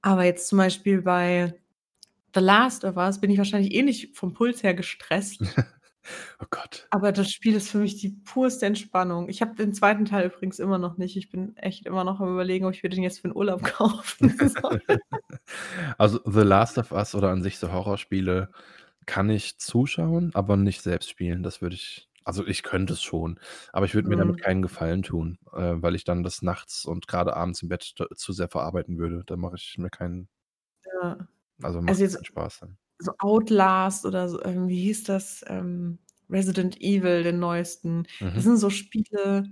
aber jetzt zum Beispiel bei The Last of Us bin ich wahrscheinlich eh nicht vom Puls her gestresst. Oh Gott. Aber das Spiel ist für mich die purste Entspannung. Ich habe den 2. Teil übrigens immer noch nicht. Ich bin echt immer noch am Überlegen, ob ich mir den jetzt für 'n Urlaub kaufen soll. Also, The Last of Us oder an sich so Horrorspiele kann ich zuschauen, aber nicht selbst spielen. Das würde ich also, ich könnte es schon, aber ich würde mir damit Mhm. keinen Gefallen tun, äh, weil ich dann das nachts und grade abends im Bett d zu sehr verarbeiten würde. Da mache ich mir keinen Ja. also, macht Also, jetzt keinen Spaß dann. so Outlast oder so ähm, wie hieß das? Ähm, Resident Evil, den neuesten. Das Mhm. sind so Spiele,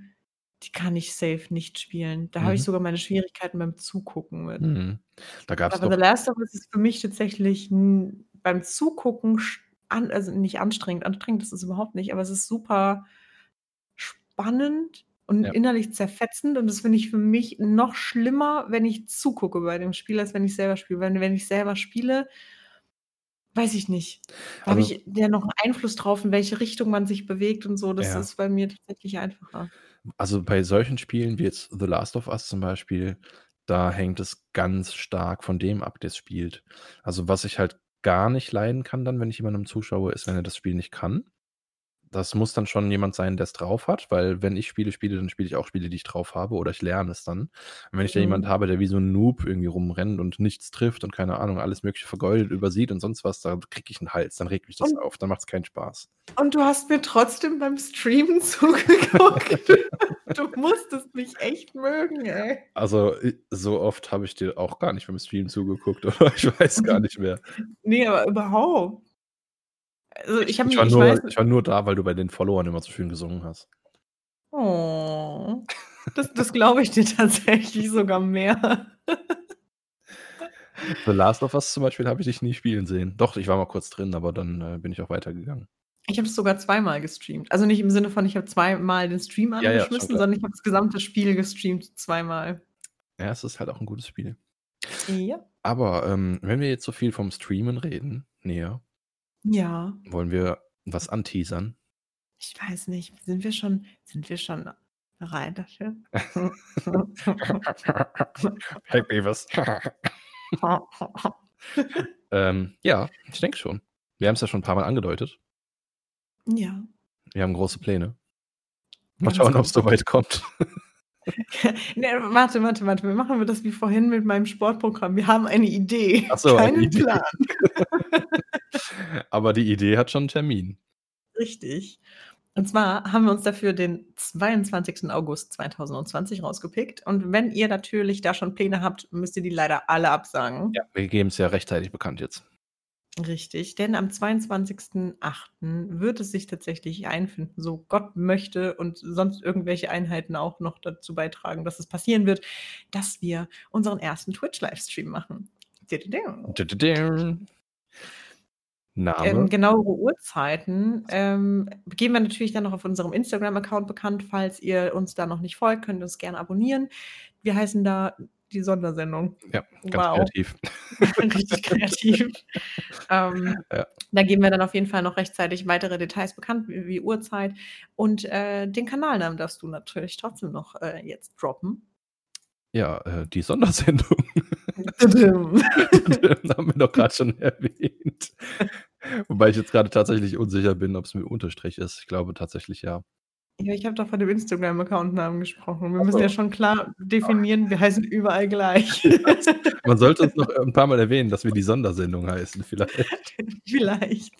die kann ich safe nicht spielen. Da habe ich Mhm. sogar meine Schwierigkeiten beim Zugucken mit. Mhm. Da gab's Aber doch The Last of Us ist für mich tatsächlich n beim Zugucken sch an also, nicht anstrengend. Anstrengend ist es überhaupt nicht, aber es ist super spannend und Ja. innerlich zerfetzend und das finde ich für mich noch schlimmer, wenn ich zugucke bei dem Spiel, als wenn ich selber spiele. Wenn wenn ich selber spiele, weiß ich nicht. Da habe Also ich ja noch 'n Einfluss drauf, in welche Richtung man sich bewegt und so. Das Ja. ist bei mir tatsächlich einfacher. Also, bei solchen Spielen wie jetzt The Last of Us zum Beispiel, da hängt es ganz stark von dem ab, der's spielt. Also, was ich halt gar nicht leiden kann dann, wenn ich jemandem zuschaue, ist, wenn er das Spiel nicht kann. Das muss dann schon jemand sein, der's drauf hat, weil wenn ich Spiele spiele, dann spiele ich auch Spiele, die ich drauf habe oder ich lerne es dann. Und wenn ich da jemand Mhm. habe, der wie so 'n Noob irgendwie rumrennt und nichts trifft und keine Ahnung, alles Mögliche vergeudet, übersieht und sonst was, da kriege ich 'n Hals, dann regt mich das Und auf, dann macht's keinen Spaß. und du hast mir trotzdem beim Streamen zugeguckt. Du musstest mich echt mögen, ey. Also, so oft habe ich dir auch gar nicht beim Stream zugeguckt, oder? Ich weiß gar nicht mehr. Ne, aber überhaupt. Also, Ich ich ich mich war ich nur weiß ich war nur da, weil du bei den Followern immer so schön gesungen hast. Oh, das das glaube ich dir tatsächlich sogar mehr. The Last of Us zum Beispiel habe ich dich nie spielen sehen. Doch, ich war mal kurz drin, aber dann, äh, bin ich auch weitergegangen. Ich habe es sogar zweimal gestreamt. Also, nicht im Sinne von, ich habe zweimal den Stream Ja, ja, angeschmissen, klar. sondern ich habe das gesamte Spiel gestreamt zweimal. Ja, es ist halt auch 'n gutes Spiel. Ja. Aber, ähm, wenn wir jetzt so viel vom Streamen reden, näher Ja. wollen wir was anteasern? Ich weiß nicht, sind wir schon sind wir schon bereit dafür? Hey Beavis. Ähm, ja, ich denke schon. Wir haben's ja schon 'n paarmal angedeutet. Ja. Wir haben große Pläne. Mal Ganz schauen, ob's so große weit kommt. Ne, warte, warte, warte. Wir machen wir das wie vorhin mit meinem Sportprogramm. Wir haben eine Idee, Ach so, eine keinen Idee. Plan. Aber die Idee hat schon 'n Termin. Richtig. Und zwar haben wir uns dafür den 22. August 2020 rausgepickt. Und wenn ihr natürlich da schon Pläne habt, müsst ihr die leider alle absagen. Ja, wir geben's ja rechtzeitig bekannt jetzt. Richtig, denn am 22.08. wird es sich tatsächlich einfinden, so Gott möchte und sonst irgendwelche Einheiten auch noch dazu beitragen, dass es passieren wird, dass wir unseren ersten Twitch-Livestream machen. Name? Ähm, genauere Uhrzeiten, ähm, geben wir natürlich dann noch auf unserem Instagram-Account bekannt. Falls ihr uns da noch nicht folgt, könnt ihr uns gerne abonnieren. Wir heißen da die Sondersendung. Ja, ganz Wow. kreativ. Richtig kreativ. Ähm, Ja. da geben wir dann auf jeden Fall noch rechtzeitig weitere Details bekannt, wie wie Uhrzeit. Und, äh, den Kanalnamen darfst du natürlich trotzdem noch, äh, jetzt droppen. Ja, äh, die Sondersendung. Didim. Haben wir doch grad schon erwähnt. Wobei ich jetzt grade tatsächlich unsicher bin, ob's mit Unterstrich ist. Ich glaube tatsächlich ja. Ja, ich habe doch von dem Instagram-Account-Namen gesprochen. Wir müssen ja schon klar definieren, wir heißen überall gleich. Man sollte uns noch, äh, 'n paarmal erwähnen, dass wir die Sondersendung heißen vielleicht. Vielleicht.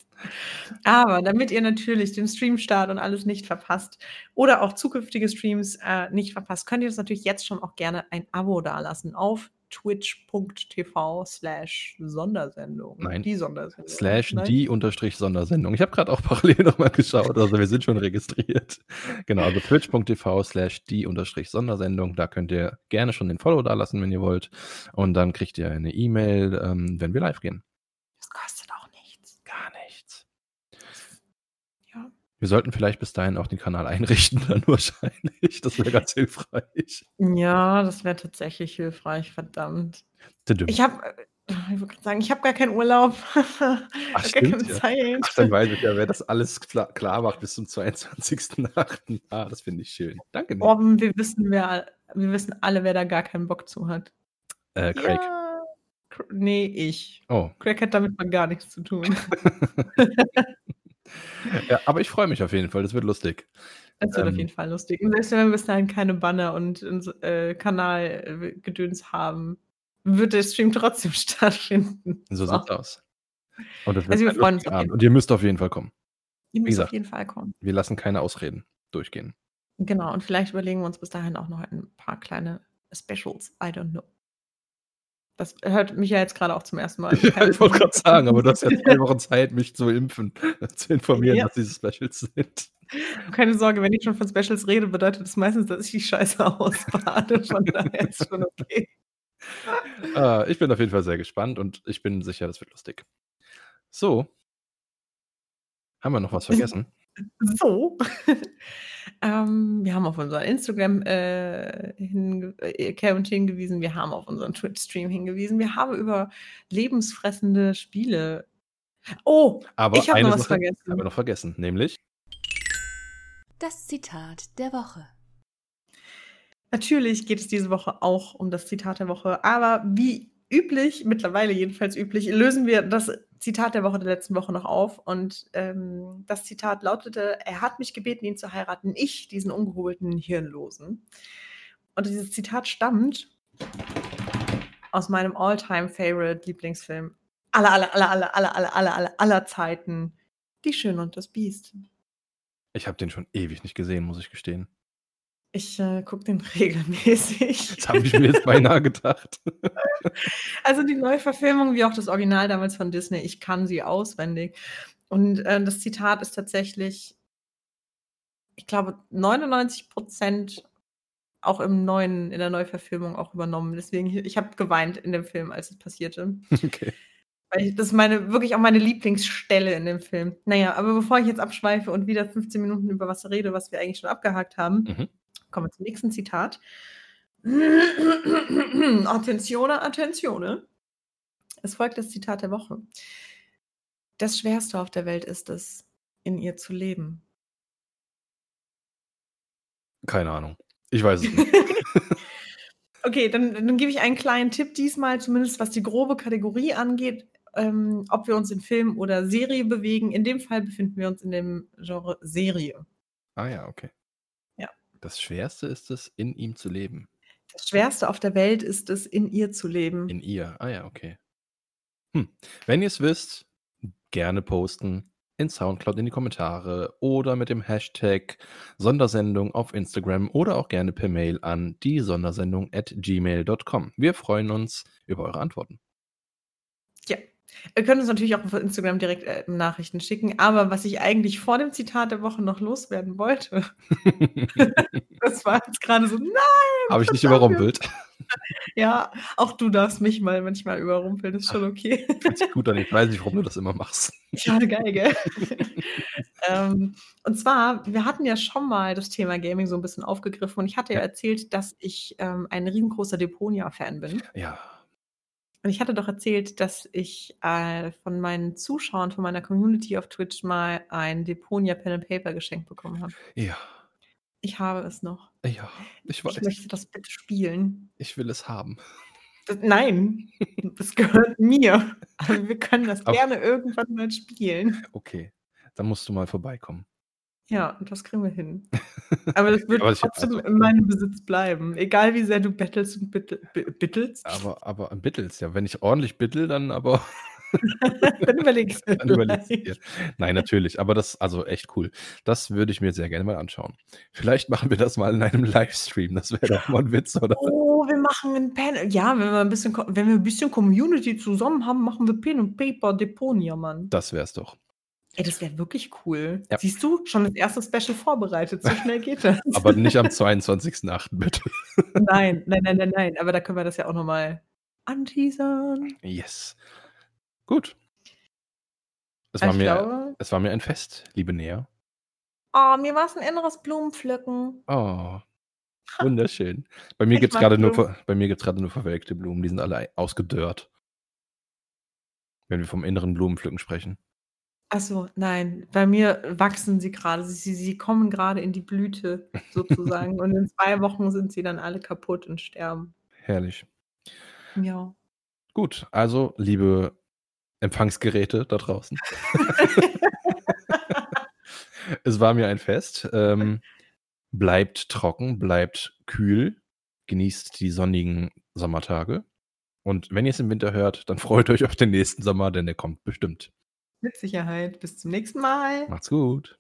Aber damit ihr natürlich den Streamstart und alles nicht verpasst oder auch zukünftige Streams, äh, nicht verpasst, könnt ihr uns natürlich jetzt schon auch gerne ein Abo dalassen auf twitch.tv/Sondersendung. Nein. Die Sondersendung. Slash Nein? die Unterstrich Sondersendung. Ich habe grad auch parallel noch mal geschaut, also wir sind schon registriert. Genau, also twitch.tv slash die Unterstrich Sondersendung. Da könnt ihr gerne schon den Follow dalassen, wenn ihr wollt. Und dann kriegt ihr eine E-Mail, ähm, wenn wir live gehen. Das kostet auch nichts. Gar nichts. Ja. Wir sollten vielleicht bis dahin auch den Kanal einrichten dann wahrscheinlich. Das wäre ganz hilfreich. Ja, das wäre tatsächlich hilfreich, verdammt. Ich habe, ich wollte sagen, ich habe gar keinen Urlaub. Ach, Ich habe gar keine ja. Zeit. Ach, dann weiß ich ja, wer das alles klar, klar macht bis zum 22.08. Ah, das finde ich schön. Danke, Nick. Robben, wir wissen, wer, wir wissen alle, wer da gar keinen Bock zu hat. Äh, Craig. Ja. Nee, ich. Oh. Craig hat damit mal gar nichts zu tun. Ja, aber ich freue mich auf jeden Fall. Das wird lustig. Das wird auf Ähm. jeden Fall lustig. Und selbst wenn wir bis dahin keine Banner und äh, Kanalgedöns haben, wird der Stream trotzdem stattfinden. So So. sieht's aus. Und das Also wir freuen uns auf Und ihr müsst auf jeden Fall kommen. Ihr müsst gesagt. auf jeden Fall kommen. Wir lassen keine Ausreden durchgehen. Genau, und vielleicht überlegen wir uns bis dahin auch noch ein paar kleine Specials. I don't know. Das hört mich ja jetzt gerade auch zum ersten Mal. ich wollte gerade sagen, aber du hast ja zwei Wochen Zeit, mich zu impfen, zu informieren, Ja. was diese Specials sind. Keine Sorge, wenn ich schon von Specials rede, bedeutet das meistens, dass ich die Scheiße ausbade. Von daher ist schon okay. Ah, ich bin auf jeden Fall sehr gespannt und ich bin sicher, das wird lustig. So. Haben wir noch was vergessen? So. ähm, wir haben auf unseren Instagram äh, hinge- äh, hingewiesen, wir haben auf unseren Twitch-Stream hingewiesen, wir haben über lebensfressende Spiele. Oh, Aber ich habe noch was Sache vergessen. haben wir noch vergessen, nämlich Das Zitat der Woche. Natürlich geht es diese Woche auch um das Zitat der Woche, aber wie üblich, mittlerweile jedenfalls üblich, lösen wir das Zitat der Woche der letzten Woche noch auf. Und ähm, das Zitat lautete: Er hat mich gebeten, ihn zu heiraten, ich, diesen ungehobelten Hirnlosen. Und dieses Zitat stammt aus meinem all-time-favorite Lieblingsfilm aller, aller, aller, aller, aller, aller, aller, aller, aller Zeiten: Die Schöne und das Biest. ich habe den schon ewig nicht gesehen, muss ich gestehen. Ich äh, gucke den regelmäßig. Das habe ich mir jetzt beinahe gedacht. Also die Neuverfilmung, wie auch das Original damals von Disney, ich kann sie auswendig. Und äh, das Zitat ist tatsächlich, ich glaube, 99 Prozent auch im neuen, in der Neuverfilmung auch übernommen. Deswegen, ich habe geweint in dem Film, als es passierte. Okay. Weil ich, das ist meine, wirklich auch meine Lieblingsstelle in dem Film. Naja, aber bevor ich jetzt abschweife und wieder 15 Minuten über was rede, was wir eigentlich schon abgehakt haben, Mhm. Kommen wir zum nächsten Zitat. Attentione, attentione. Es folgt das Zitat der Woche. Das Schwerste auf der Welt ist es, in ihr zu leben. Keine Ahnung. Ich weiß es nicht. Okay, dann, dann gebe ich einen kleinen Tipp diesmal, zumindest was die grobe Kategorie angeht, ähm, ob wir uns in Film oder Serie bewegen. In dem Fall befinden wir uns in dem Genre Serie. ah ja, okay. Das Schwerste ist es, in ihm zu leben. Das Schwerste auf der Welt ist es, in ihr zu leben. In ihr. Ah ja, okay. Hm. Wenn ihr es wisst, gerne posten in Soundcloud in die Kommentare oder mit dem Hashtag Sondersendung auf Instagram oder auch gerne per Mail an die Sondersendung at gmail.com. Wir freuen uns über eure Antworten. Ihr könnt uns natürlich auch auf Instagram direkt äh, Nachrichten schicken, aber was ich eigentlich vor dem Zitat der Woche noch loswerden wollte, das war jetzt gerade so, nein! Habe ich nicht überrumpelt. Ja, auch du darfst mich mal manchmal überrumpeln, ist schon okay. Fühlt sich gut an. Ich weiß nicht, warum du das immer machst. Ja, geil, gell? ähm, und zwar, wir hatten ja schon mal das Thema Gaming so ein bisschen aufgegriffen und ich hatte ja Ja. erzählt, dass ich ähm, ein riesengroßer Deponia-Fan bin. Ja. Und ich hatte doch erzählt, dass ich äh, von meinen Zuschauern, von meiner Community auf Twitch mal ein Deponia Pen and Paper geschenkt bekommen habe. Ja. Ich habe es noch. Ja. Ich weiß. Ich möchte das bitte spielen. Ich will es haben. Das, nein, das gehört mir. Aber wir können das gerne irgendwann mal spielen. Okay. Dann musst du mal vorbeikommen. Ja, das kriegen wir hin. Aber das wird Aber trotzdem also- in meinem Besitz bleiben. Egal wie sehr du bettelst und bittel, bi- bittelst. Aber, aber bittels, ja. Wenn ich ordentlich bittel, dann aber. Dann überlegst du. Dann überlegst du dir. Nein, natürlich, aber das, also echt cool. Das würde ich mir sehr gerne mal anschauen. Vielleicht machen wir das mal in einem Livestream. Das wäre doch mal ein Witz, oder? Oh, wir machen ein Pen. Ja, wenn wir ein bisschen, wenn wir ein bisschen Community zusammen haben, machen wir Pen und Paper Deponia, Mann. Das wär's doch. Ey, das wäre wirklich cool. Ja. Siehst du, schon das erste Special vorbereitet. So schnell geht das. Aber nicht am 22.08. bitte. nein, nein, nein, nein, nein. Aber da können wir das ja auch nochmal anteasern. Yes. Gut. Es Also war, ich mir, glaube, es war mir ein Fest, liebe Nea. oh, mir war es ein inneres Blumenpflücken. Oh. Wunderschön. Bei mir gibt es gerade nur, Blumen. ver- bei mir gibt's gerade nur verwelkte Blumen, die sind alle ausgedörrt. Wenn wir vom inneren Blumenpflücken sprechen. Achso, nein, bei mir wachsen sie gerade. Sie, sie kommen gerade in die Blüte sozusagen. und in zwei Wochen sind sie dann alle kaputt und sterben. Herrlich. Ja. Gut, also liebe Empfangsgeräte da draußen. es war mir ein Fest. Ähm, bleibt trocken, bleibt kühl, genießt die sonnigen Sommertage. Und wenn ihr es im Winter hört, dann freut euch auf den nächsten Sommer, denn der kommt bestimmt. Mit Sicherheit. Bis zum nächsten Mal. Macht's gut.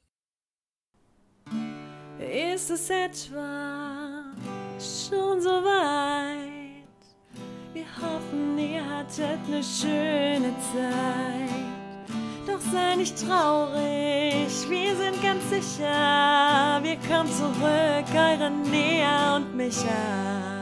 Ist es etwa schon so weit? Wir hoffen, ihr hattet eine schöne Zeit. Doch sei nicht traurig, wir sind ganz sicher, wir kommen zurück, eure Nea und Micha.